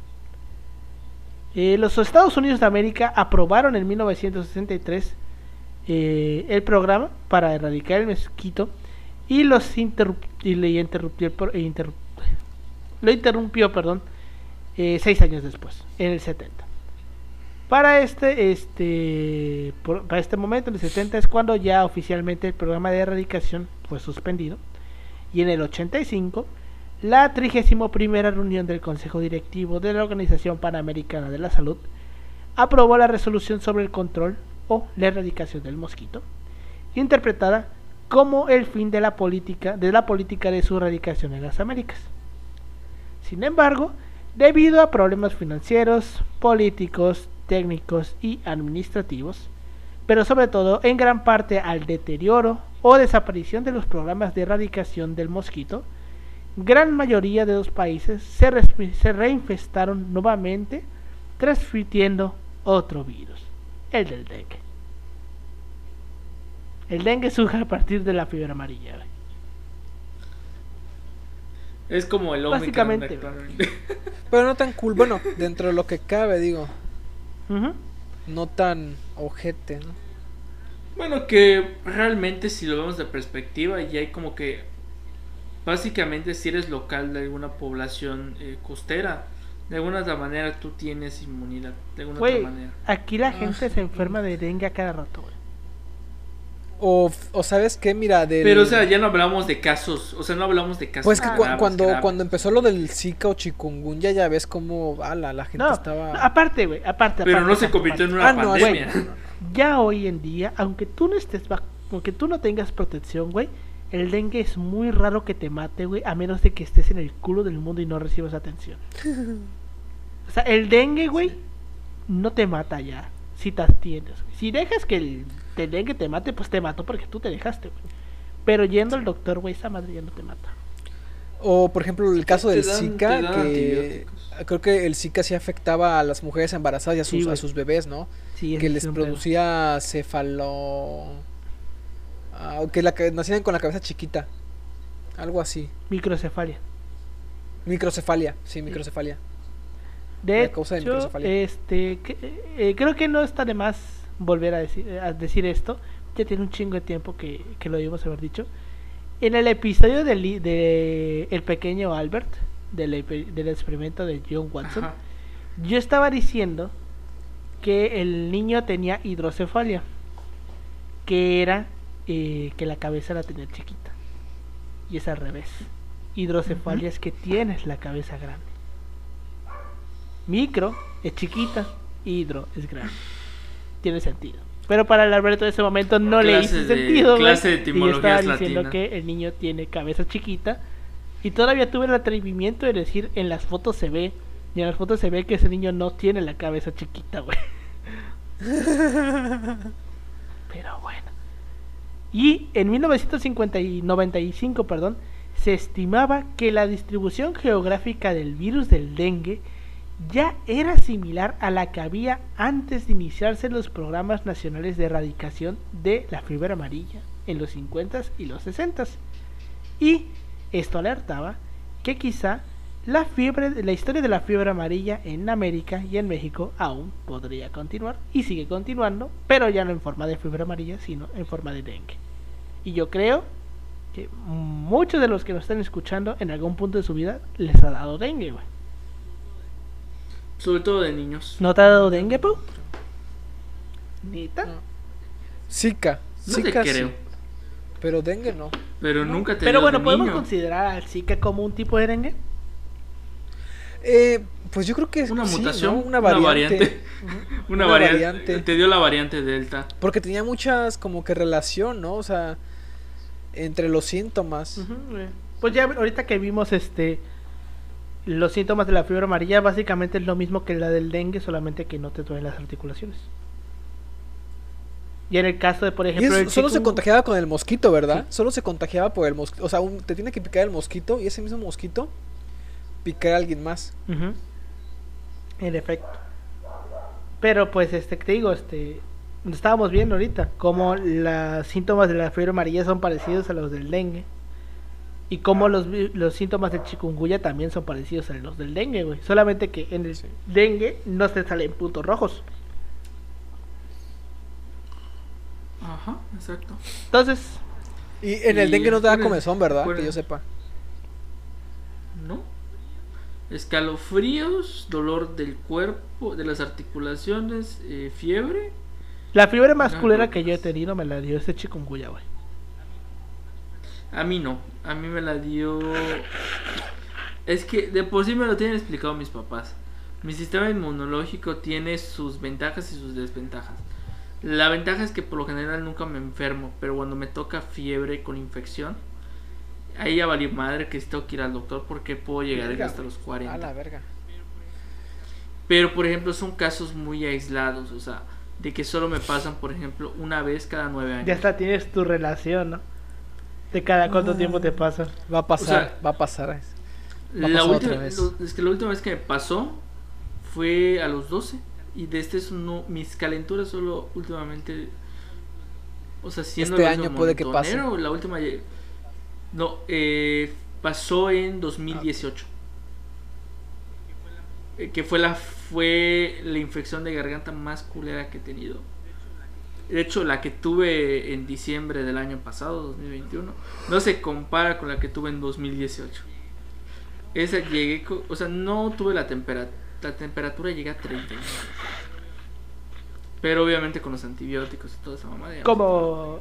Eh, los Estados Unidos de América aprobaron en 1963 eh, el programa para erradicar el mosquito y le interrumpió, lo interrumpió perdón, seis años después, en el 70. Para este, este, para este momento, en el 70 es cuando ya oficialmente el programa de erradicación fue suspendido. Y en el 85, la 31 reunión del Consejo Directivo de la Organización Panamericana de la Salud aprobó la resolución sobre el control o la erradicación del mosquito, interpretada como el fin de la política de la política de su erradicación en las Américas. Sin embargo, debido a problemas financieros, políticos, técnicos y administrativos, pero sobre todo en gran parte al deterioro o desaparición de los programas de erradicación del mosquito, gran mayoría de los países se, se reinfestaron nuevamente transmitiendo otro virus, el del dengue. El dengue surge a partir de la fiebre amarilla. Es como el Básicamente. Pero no tan cool. Bueno, dentro de lo que cabe, digo. No tan ojete, ¿no? Bueno, que realmente si lo vemos de perspectiva, ya hay como que básicamente si eres local de alguna población eh, costera, de alguna otra manera tú tienes inmunidad, de alguna otra manera. Aquí la gente ah. se enferma de dengue a cada rato, güey. O, o sabes qué, mira, del... Pero o sea, ya no hablamos de casos, o sea, no hablamos de casos. Pues que cuando, cuando empezó lo del Zika o chikungunya, ya ves cómo ala, la gente estaba... aparte, güey, aparte. Pero no se convirtió en una ah, pandemia. ya hoy en día, aunque tú no estés, aunque tú no tengas protección, güey, el dengue es muy raro que te mate, güey, a menos de que estés en el culo del mundo y no recibas atención. o sea, el dengue, güey, no te mata ya, si te tienes. Si dejas que el te que te mate, pues te mató porque tú te dejaste, Pero yendo al doctor, güey, esa madre ya no te mata. O por ejemplo el caso del Zika, que creo que el Zika sí afectaba a las mujeres embarazadas y a sus, a sus bebés, ¿no? que les producía cefalo... Ah, que la, nacían con la cabeza chiquita. Algo así. Microcefalia. Microcefalia, sí, microcefalia. De hecho, este, eh, creo que no está de más volver a decir, a decir esto. Ya tiene un chingo de tiempo que, lo debimos haber dicho. En el episodio del de el pequeño Albert, del, del, experimento de John Watson, yo estaba diciendo que el niño tenía hidrocefalia, que era eh, que la cabeza la tenía chiquita. Y es al revés. Hidrocefalia es que tienes la cabeza grande. Micro es chiquita, hidro es grande tiene sentido. Pero para el Alberto de ese momento no le hizo sentido. Clase de etimología estaba diciendo que el niño tiene cabeza chiquita. Y todavía tuve el atrevimiento de decir en las fotos se ve. Y en las fotos se ve que ese niño no tiene la cabeza chiquita, güey. Pero bueno. Y en 1995, perdón, se estimaba que la distribución geográfica del virus del dengue ya era similar a la que había antes de iniciarse los programas nacionales de erradicación de la fiebre amarilla en los 50s y los 60s. Y esto alertaba que quizá la, fiebre, la historia de la fiebre amarilla en América y en México aún podría continuar y sigue continuando, pero ya no en forma de fiebre amarilla, sino en forma de dengue. Y yo creo que muchos de los que nos están escuchando en algún punto de su vida les ha dado dengue, güey. Sobre todo de niños. ¿No te ha dado dengue, Pau? ¿Nita? Zika. No Zika creo. Pero dengue no. Pero nunca te Pero bueno, ¿podemos considerar al Zika como un tipo de dengue? Eh, pues yo creo que es una mutación, una variante. Una variante. Te dio la variante Delta. Porque tenía muchas como que relación, ¿no? O sea, entre los síntomas. Pues ya ahorita que vimos este los síntomas de la fiebre amarilla básicamente es lo mismo que la del dengue, solamente que no te duelen las articulaciones. Y en el caso de, por ejemplo... solo se contagiaba con el mosquito, ¿verdad? Solo se contagiaba por el mosquito. O sea, te tiene que picar el mosquito y ese mismo mosquito picar a alguien más. En efecto. Pero pues este te digo, este estábamos viendo ahorita cómo los síntomas de la fiebre amarilla son parecidos a los del dengue. Y cómo los, vi- los síntomas del chikungunya también son parecidos a los del dengue, güey. Solamente que en el Sí. dengue no se salen puntos rojos. Ajá, exacto. Entonces, Y en el Y dengue no te da comezón, ¿verdad? Que yo sepa. ¿No? Escalofríos, dolor del cuerpo, de las articulaciones, eh, fiebre. la fiebre más No, culera no, que yo he tenido me la dio este chikungunya, güey. A mí no, a mí me la dio... Es que de por sí me lo tienen explicado mis papás. Mi sistema inmunológico tiene sus ventajas y sus desventajas. La ventaja es que por lo general nunca me enfermo, pero cuando me toca fiebre con infección, ahí ya valió madre que tengo que ir al doctor porque puedo llegar Verga, hasta los A 40. la verga. Pero por ejemplo son casos muy aislados, o sea, de que solo me pasan, por ejemplo, una vez cada nueve años. Ya hasta tienes tu relación, ¿no? De cada cuánto tiempo te pasa. Va a pasar, sea, va a pasar. Va a La pasar última, otra vez. lo- es que la última vez que me pasó fue a los 12 y de este es no mis calenturas solo últimamente o sea, siendo Este el año puede que pase. la última no, eh, pasó en 2018. Eh, que fue la fue la infección de garganta más culera que he tenido. De hecho, la que tuve en diciembre del año pasado, 2021, no se compara con la que tuve en 2018. Esa llegué, o sea, no tuve la temperatura, la temperatura llegué a 39. Pero obviamente con los antibióticos y toda esa no Como...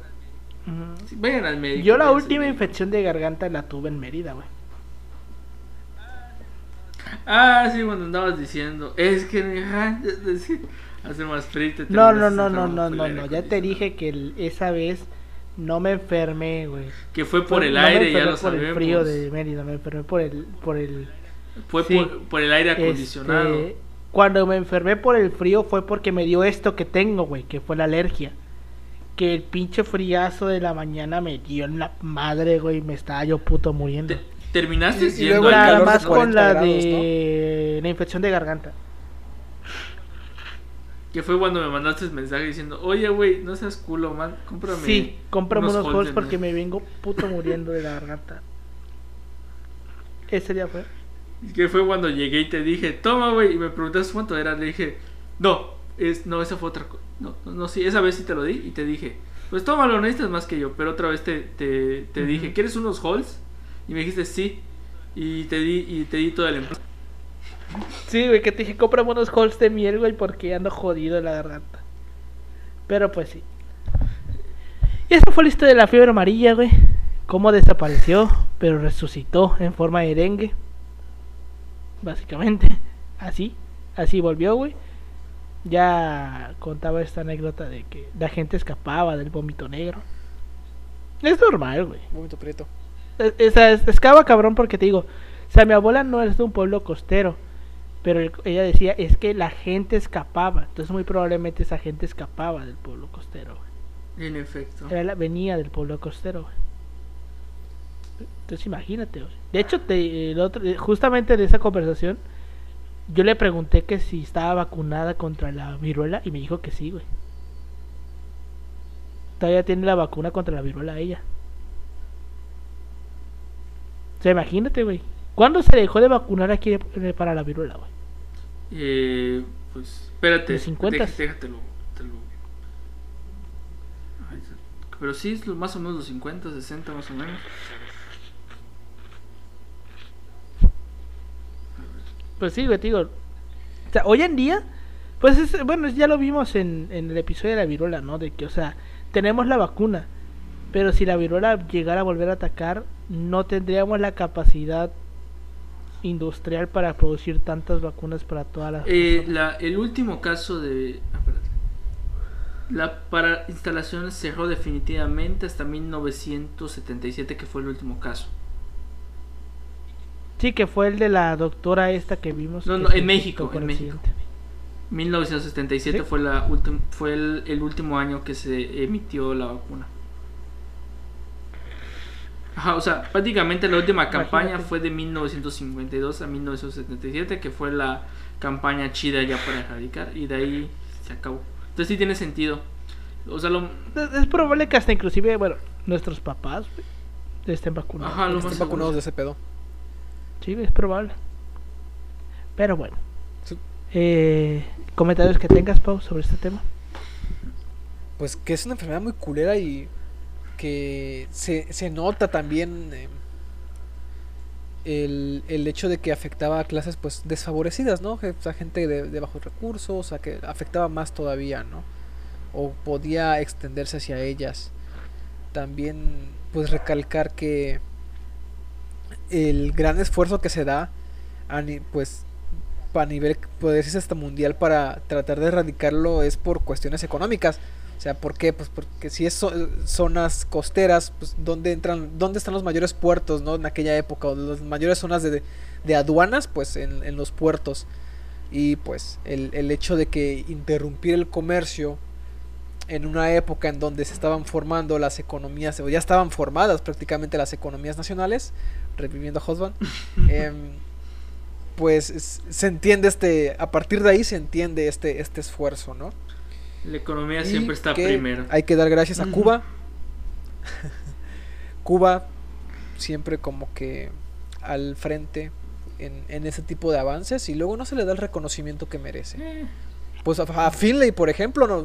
Sí, vayan al médico. Yo la última médico. infección de garganta la tuve en Mérida, güey. Ah, sí, cuando andabas diciendo, es que es que hace más frío. y te No, no, no, no, no, por no, no. Ya te acondicionado. dije que el- esa vez no me enfermé, güey. Que fue por Fue- el no me aire, ya lo por sabemos. el frío de Mérida, me enfermé por el, por el, Fue sí. por, por el aire acondicionado. este, cuando me enfermé por el frío fue porque me dio esto que tengo, güey, que fue la alergia. Que el pinche friazo de la mañana me dio en la madre, güey, me estaba yo puto muriendo. Te- terminaste Y- y siendo luego Nada más con 40 la grados, de la infección de garganta. Que fue cuando me mandaste el mensaje diciendo, oye, güey, no seas culo, man, cómprame. Sí, cómprame unos halls de porque nuez". me vengo puto muriendo de la garganta. Ese día fue. Que fue cuando llegué y te dije, toma, güey, y me preguntaste cuánto era. Le dije, no, es, no, esa fue otra cosa. No, no, no, sí, esa vez sí te lo di y te dije, pues tómalo, no necesitas más que yo. Pero otra vez te, te, te dije. ¿quieres unos halls? Y me dijiste, sí. Y te di, y te di todo el empleo. Sí, güey, que te dije, cómprame unos halls de miel, güey, porque ando jodido la garganta. Pero pues sí. Y esa fue la historia de la fiebre amarilla, güey. Cómo desapareció, pero resucitó en forma de dengue. Básicamente. Así. Así volvió, güey. Ya contaba esta anécdota de que la gente escapaba del vómito negro. Es normal, güey. Vómito prieto. Es- Esa es, cabrón porque te digo, o sea, mi abuela no es de un pueblo costero, pero el- ella decía, es que la gente escapaba, entonces muy probablemente esa gente escapaba del pueblo costero, güey. En efecto. Era la- venía del pueblo costero, güey. Entonces imagínate, güey. De hecho, te- el otro- eh, justamente de esa conversación, yo le pregunté que si estaba vacunada contra la viruela y me dijo que sí, güey. Todavía tiene la vacuna contra la viruela ella. O sea, imagínate, güey. ¿Cuándo se dejó de vacunar aquí eh, para la viruela, güey? Eh, pues, espérate. Los 50. deja- déjatelo. te lo- Pero sí, es más o menos los 50, 60 más o menos. Pues sí, güey, te digo. O sea, hoy en día, pues es, bueno, ya lo vimos en, en el episodio de la viruela, ¿no? De que, o sea, tenemos la vacuna, pero si la viruela llegara a volver a atacar, no tendríamos la capacidad industrial para producir tantas vacunas para todas las Eh, la, el último caso de... ah. La para instalación cerró definitivamente hasta 1977, que fue el último caso. Sí, que fue el de la doctora esta que vimos. No, que no, en México, en México. accidente. 1977 Sí. fue, la fue el, el último año que se emitió la vacuna. Ajá, o sea, prácticamente la última campaña Imagínate. fue de 1952 a 1977, que fue la campaña chida ya para erradicar y de ahí se acabó. Entonces sí tiene sentido. O sea, lo... Es, es probable que hasta inclusive, bueno, nuestros papás estén vacunados. Ajá, lo Estén más vacunados de ese pedo. Sí, es probable. Pero bueno. Sí. Eh, comentarios que tengas, Pau, sobre este tema. Pues que es una enfermedad muy culera y que se, se nota también eh, el, el hecho de que afectaba a clases pues desfavorecidas, ¿no? O gente de, de bajos recursos, o sea, que afectaba más todavía, ¿no? O podía extenderse hacia ellas. También pues recalcar que el gran esfuerzo que se da a ni- pues a nivel decirse hasta mundial para tratar de erradicarlo es por cuestiones económicas. O sea, ¿por qué? Pues porque si es zo- zonas costeras, pues ¿dónde entran, dónde están los mayores puertos, ¿no? En aquella época, o las mayores zonas de, de aduanas, pues en, en los puertos. Y pues el, el hecho de que interrumpir el comercio en una época en donde se estaban formando las economías, o ya estaban formadas prácticamente las economías nacionales, reviviendo a Hosban, em, pues es- se entiende este, a partir de ahí se entiende este, este esfuerzo, ¿no? La economía siempre está primero. Hay que dar gracias a. Cuba. Cuba siempre como que al frente en, en ese tipo de avances y luego no se le da el reconocimiento que merece. Eh, Pues a, a Finlay, por ejemplo, no,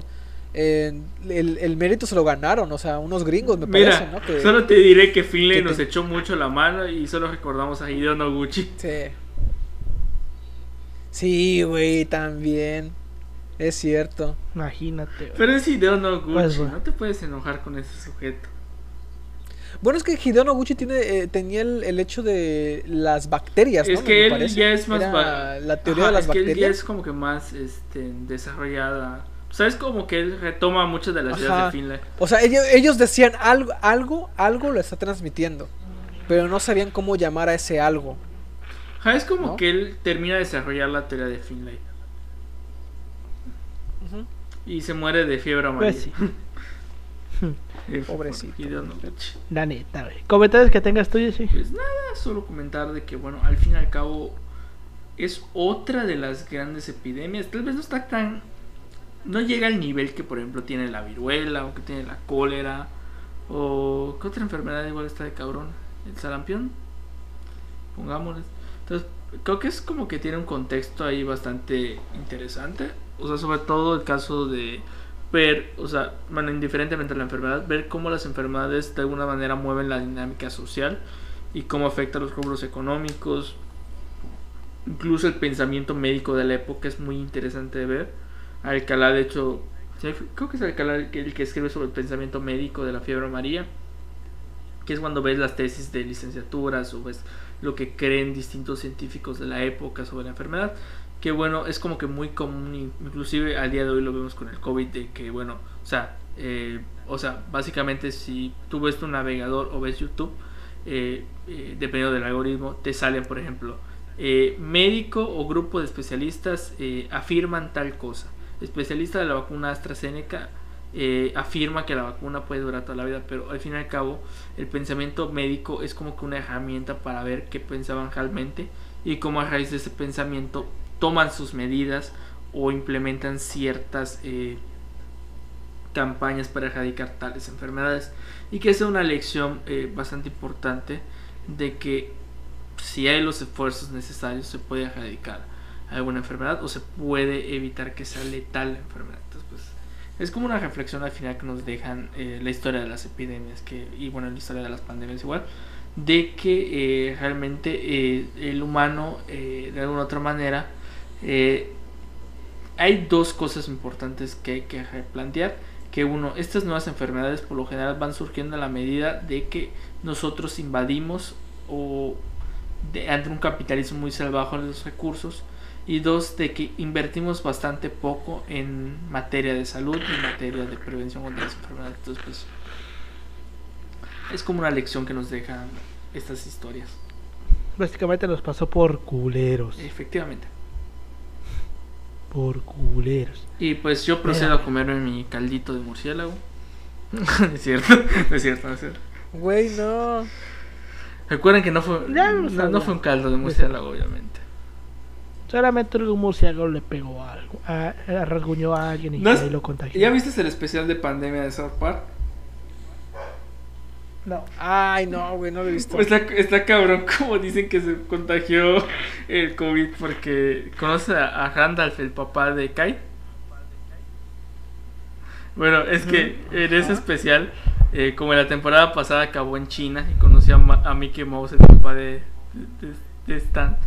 Eh, el, el mérito se lo ganaron, o sea, unos gringos me Mira, parece, ¿no? Que, solo te diré que Finlay que nos te- echó mucho la mano y solo recordamos a Hideo Noguchi. Sí. Sí, güey, también. Es cierto. Imagínate. güey. Pero es Hideo Noguchi, Pues, bueno. no te puedes enojar con ese sujeto. Bueno, es que Hideo Noguchi tiene, eh, tenía el, el hecho de las bacterias, ¿no? Es Me que él parece. ya es más... Era La teoría Ajá, de las es que él ya bacterias. es como que más este, desarrollada. ¿Sabes? Como que él retoma muchas de las ideas Ajá. de Finlay. O sea, ellos, ellos decían algo, algo, algo lo está transmitiendo. Pero no sabían cómo llamar a ese algo. Ajá, es como ¿No? que él termina de desarrollar la teoría de Finlay. Y se muere de fiebre amarilla. Pues sí. Pobrecito. La neta, güey. Comentarios que tengas tú, sí. Pues nada, solo comentar de que, bueno, al fin y al cabo es otra de las grandes epidemias. Tal vez no está tan. No llega al nivel que, por ejemplo, tiene la viruela o que tiene la cólera. O. ¿Qué otra enfermedad igual está de cabrón? ¿El sarampión? Pongámosles. Entonces, creo que es como que tiene un contexto ahí bastante interesante. O sea, sobre todo el caso de ver, o sea, bueno, indiferentemente de la enfermedad, ver cómo las enfermedades de alguna manera mueven la dinámica social y cómo afecta a los rubros económicos. Incluso el pensamiento médico de la época es muy interesante de ver. Alcalá, de hecho, creo que es Alcalá el que, el que escribe sobre el pensamiento médico de la fiebre amarilla, que es cuando ves las tesis de licenciaturas o ves lo que creen distintos científicos de la época sobre la enfermedad que bueno, es como que muy común, in- inclusive al día de hoy lo vemos con el COVID, de que bueno, o sea, eh, o sea, básicamente si tú ves tu navegador o ves YouTube, eh, eh, dependiendo del algoritmo, te salen, por ejemplo, médico o grupo de especialistas afirman tal cosa. Especialista de la vacuna AstraZeneca afirma que la vacuna puede durar toda la vida, pero al fin y al cabo el pensamiento médico es como que una herramienta para ver qué pensaban realmente y cómo a raíz de ese pensamiento toman sus medidas o implementan ciertas eh, campañas para erradicar tales enfermedades. Y que es una lección eh, bastante importante de que si hay los esfuerzos necesarios se puede erradicar alguna enfermedad o se puede evitar que sea letal la enfermedad. Entonces pues es como una reflexión al final que nos dejan eh, la historia de las epidemias que y bueno la historia de las pandemias igual de que eh, realmente eh, el humano eh, de alguna otra manera eh, hay dos cosas importantes que hay que replantear que uno estas nuevas enfermedades por lo general van surgiendo a la medida de que nosotros invadimos o de, ante un capitalismo muy salvaje de los recursos y dos de que invertimos bastante poco en materia de salud y en materia de prevención contra las enfermedades entonces pues es como una lección que nos dejan estas historias. Básicamente nos pasó por culeros. Efectivamente. Por culeros. Y pues yo procedo Mira. a comerme mi caldito de murciélago. es cierto, no es cierto, es cierto. Güey, no. Recuerden que no fue, no, fue un caldo de murciélago, obviamente. Solamente un murciélago le pegó a algo, a, a- rasguñó a alguien y ¿No es- lo contagió. ¿Ya viste el especial de pandemia de South Park? No. Ay, no, güey, no lo he visto. Está, está cabrón como dicen que se contagió el COVID porque conoce a, a Randolph, el papá de Kai. Bueno, es que en ese especial, eh, como la temporada pasada acabó en China y conoció a, Ma- a Mickey Mouse, el papá de, de, de Stan.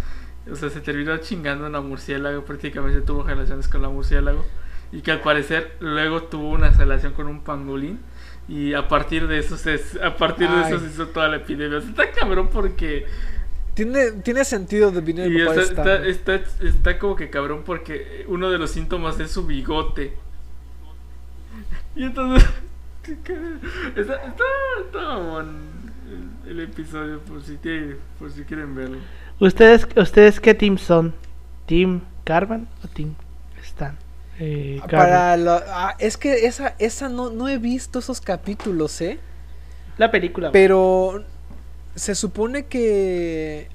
O sea, se terminó chingando a una murciélago, prácticamente tuvo relaciones con la murciélago. Y que al parecer luego tuvo una relación con un pangolín. Y a partir de eso se, a partir de eso se hizo toda la epidemia. O sea, está cabrón porque Tiene, tiene sentido de venir y está, está, está, está como que cabrón porque uno de los síntomas es su bigote. Y entonces. está, está, está mamón el, el episodio por si, tiene- por si quieren verlo. ¿Ustedes, ¿Ustedes qué team son? ¿Team Carvan o Team Stan? Eh, Carvan. Para lo- ah, es que esa, esa no, no he visto esos capítulos, ¿eh? La película. Pero se supone que...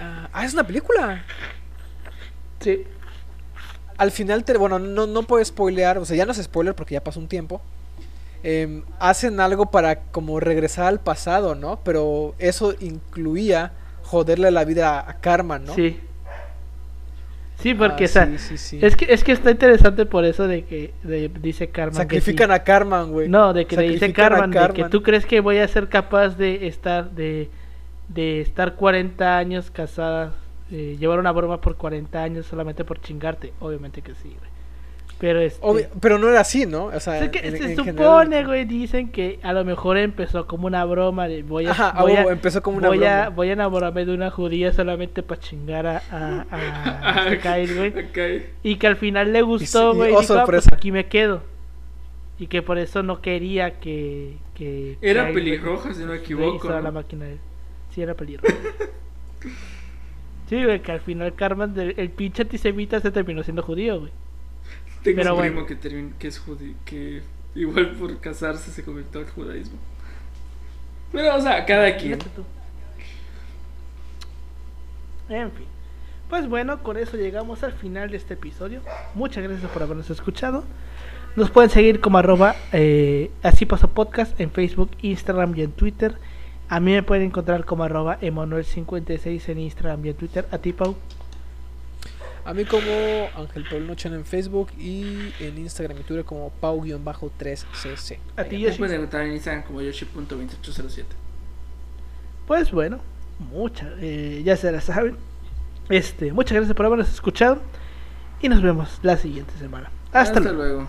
ah, Ah, es una película. Sí. Al final, te, bueno, no, no puedo spoilear, o sea, ya no es spoiler porque ya pasó un tiempo. Em, hacen algo para como regresar al pasado, ¿no? Pero eso incluía joderle la vida a Carmen, ¿no? Sí. Sí, porque Ah, o sea, sí, sí, sí. Es, que, es que está interesante por eso de que de- dice Carmen. Sacrifican a Carmen, güey. No, de que le dice Carmen, de que tú crees que voy a ser capaz de estar de, de estar 40 años casada, eh, llevar una broma por 40 años solamente por chingarte. Obviamente que sí, güey. Pero este, Obvio- pero no era así, ¿no? O sea, sé que en- se en supone, general- güey, dicen que a lo mejor empezó como una broma de voy a, Ajá, voy, oh, a, empezó como una voy, a, voy a enamorarme de una judía solamente para chingar a, a, a, a Kyle, güey. Y que al final le gustó, güey. oh, y dijo, "Ah, pues aquí me quedo. Y que por eso no quería que. que Era Kyle, pelirroja, si no me equivoco. la máquina de. Sí, era pelirroja. sí, güey, que al final Carmen, del- el pinche antisemita se terminó siendo judío, güey. Tengo Pero un bueno. primo que, termin- que es judío, que igual por casarse se convirtió al judaísmo. Pero, o sea, cada quien. En fin. Pues bueno, con eso llegamos al final de este episodio. Muchas gracias por habernos escuchado. Nos pueden seguir como arroba eh, así pasó podcast en Facebook, Instagram y en Twitter. A mí me pueden encontrar como arroba Emanuel56 en Instagram y en Twitter. A ti, Pau. A mí como Ángel Pablo Nochen en Facebook y en Instagram y Twitter como Pau-3cc. A ti, Me Yoshi. pueden encontrar en Instagram como yoshi.2807. Pues bueno, muchas, eh, ya se la saben. Este, muchas gracias por habernos escuchado. Y nos vemos la siguiente semana. Hasta luego. luego.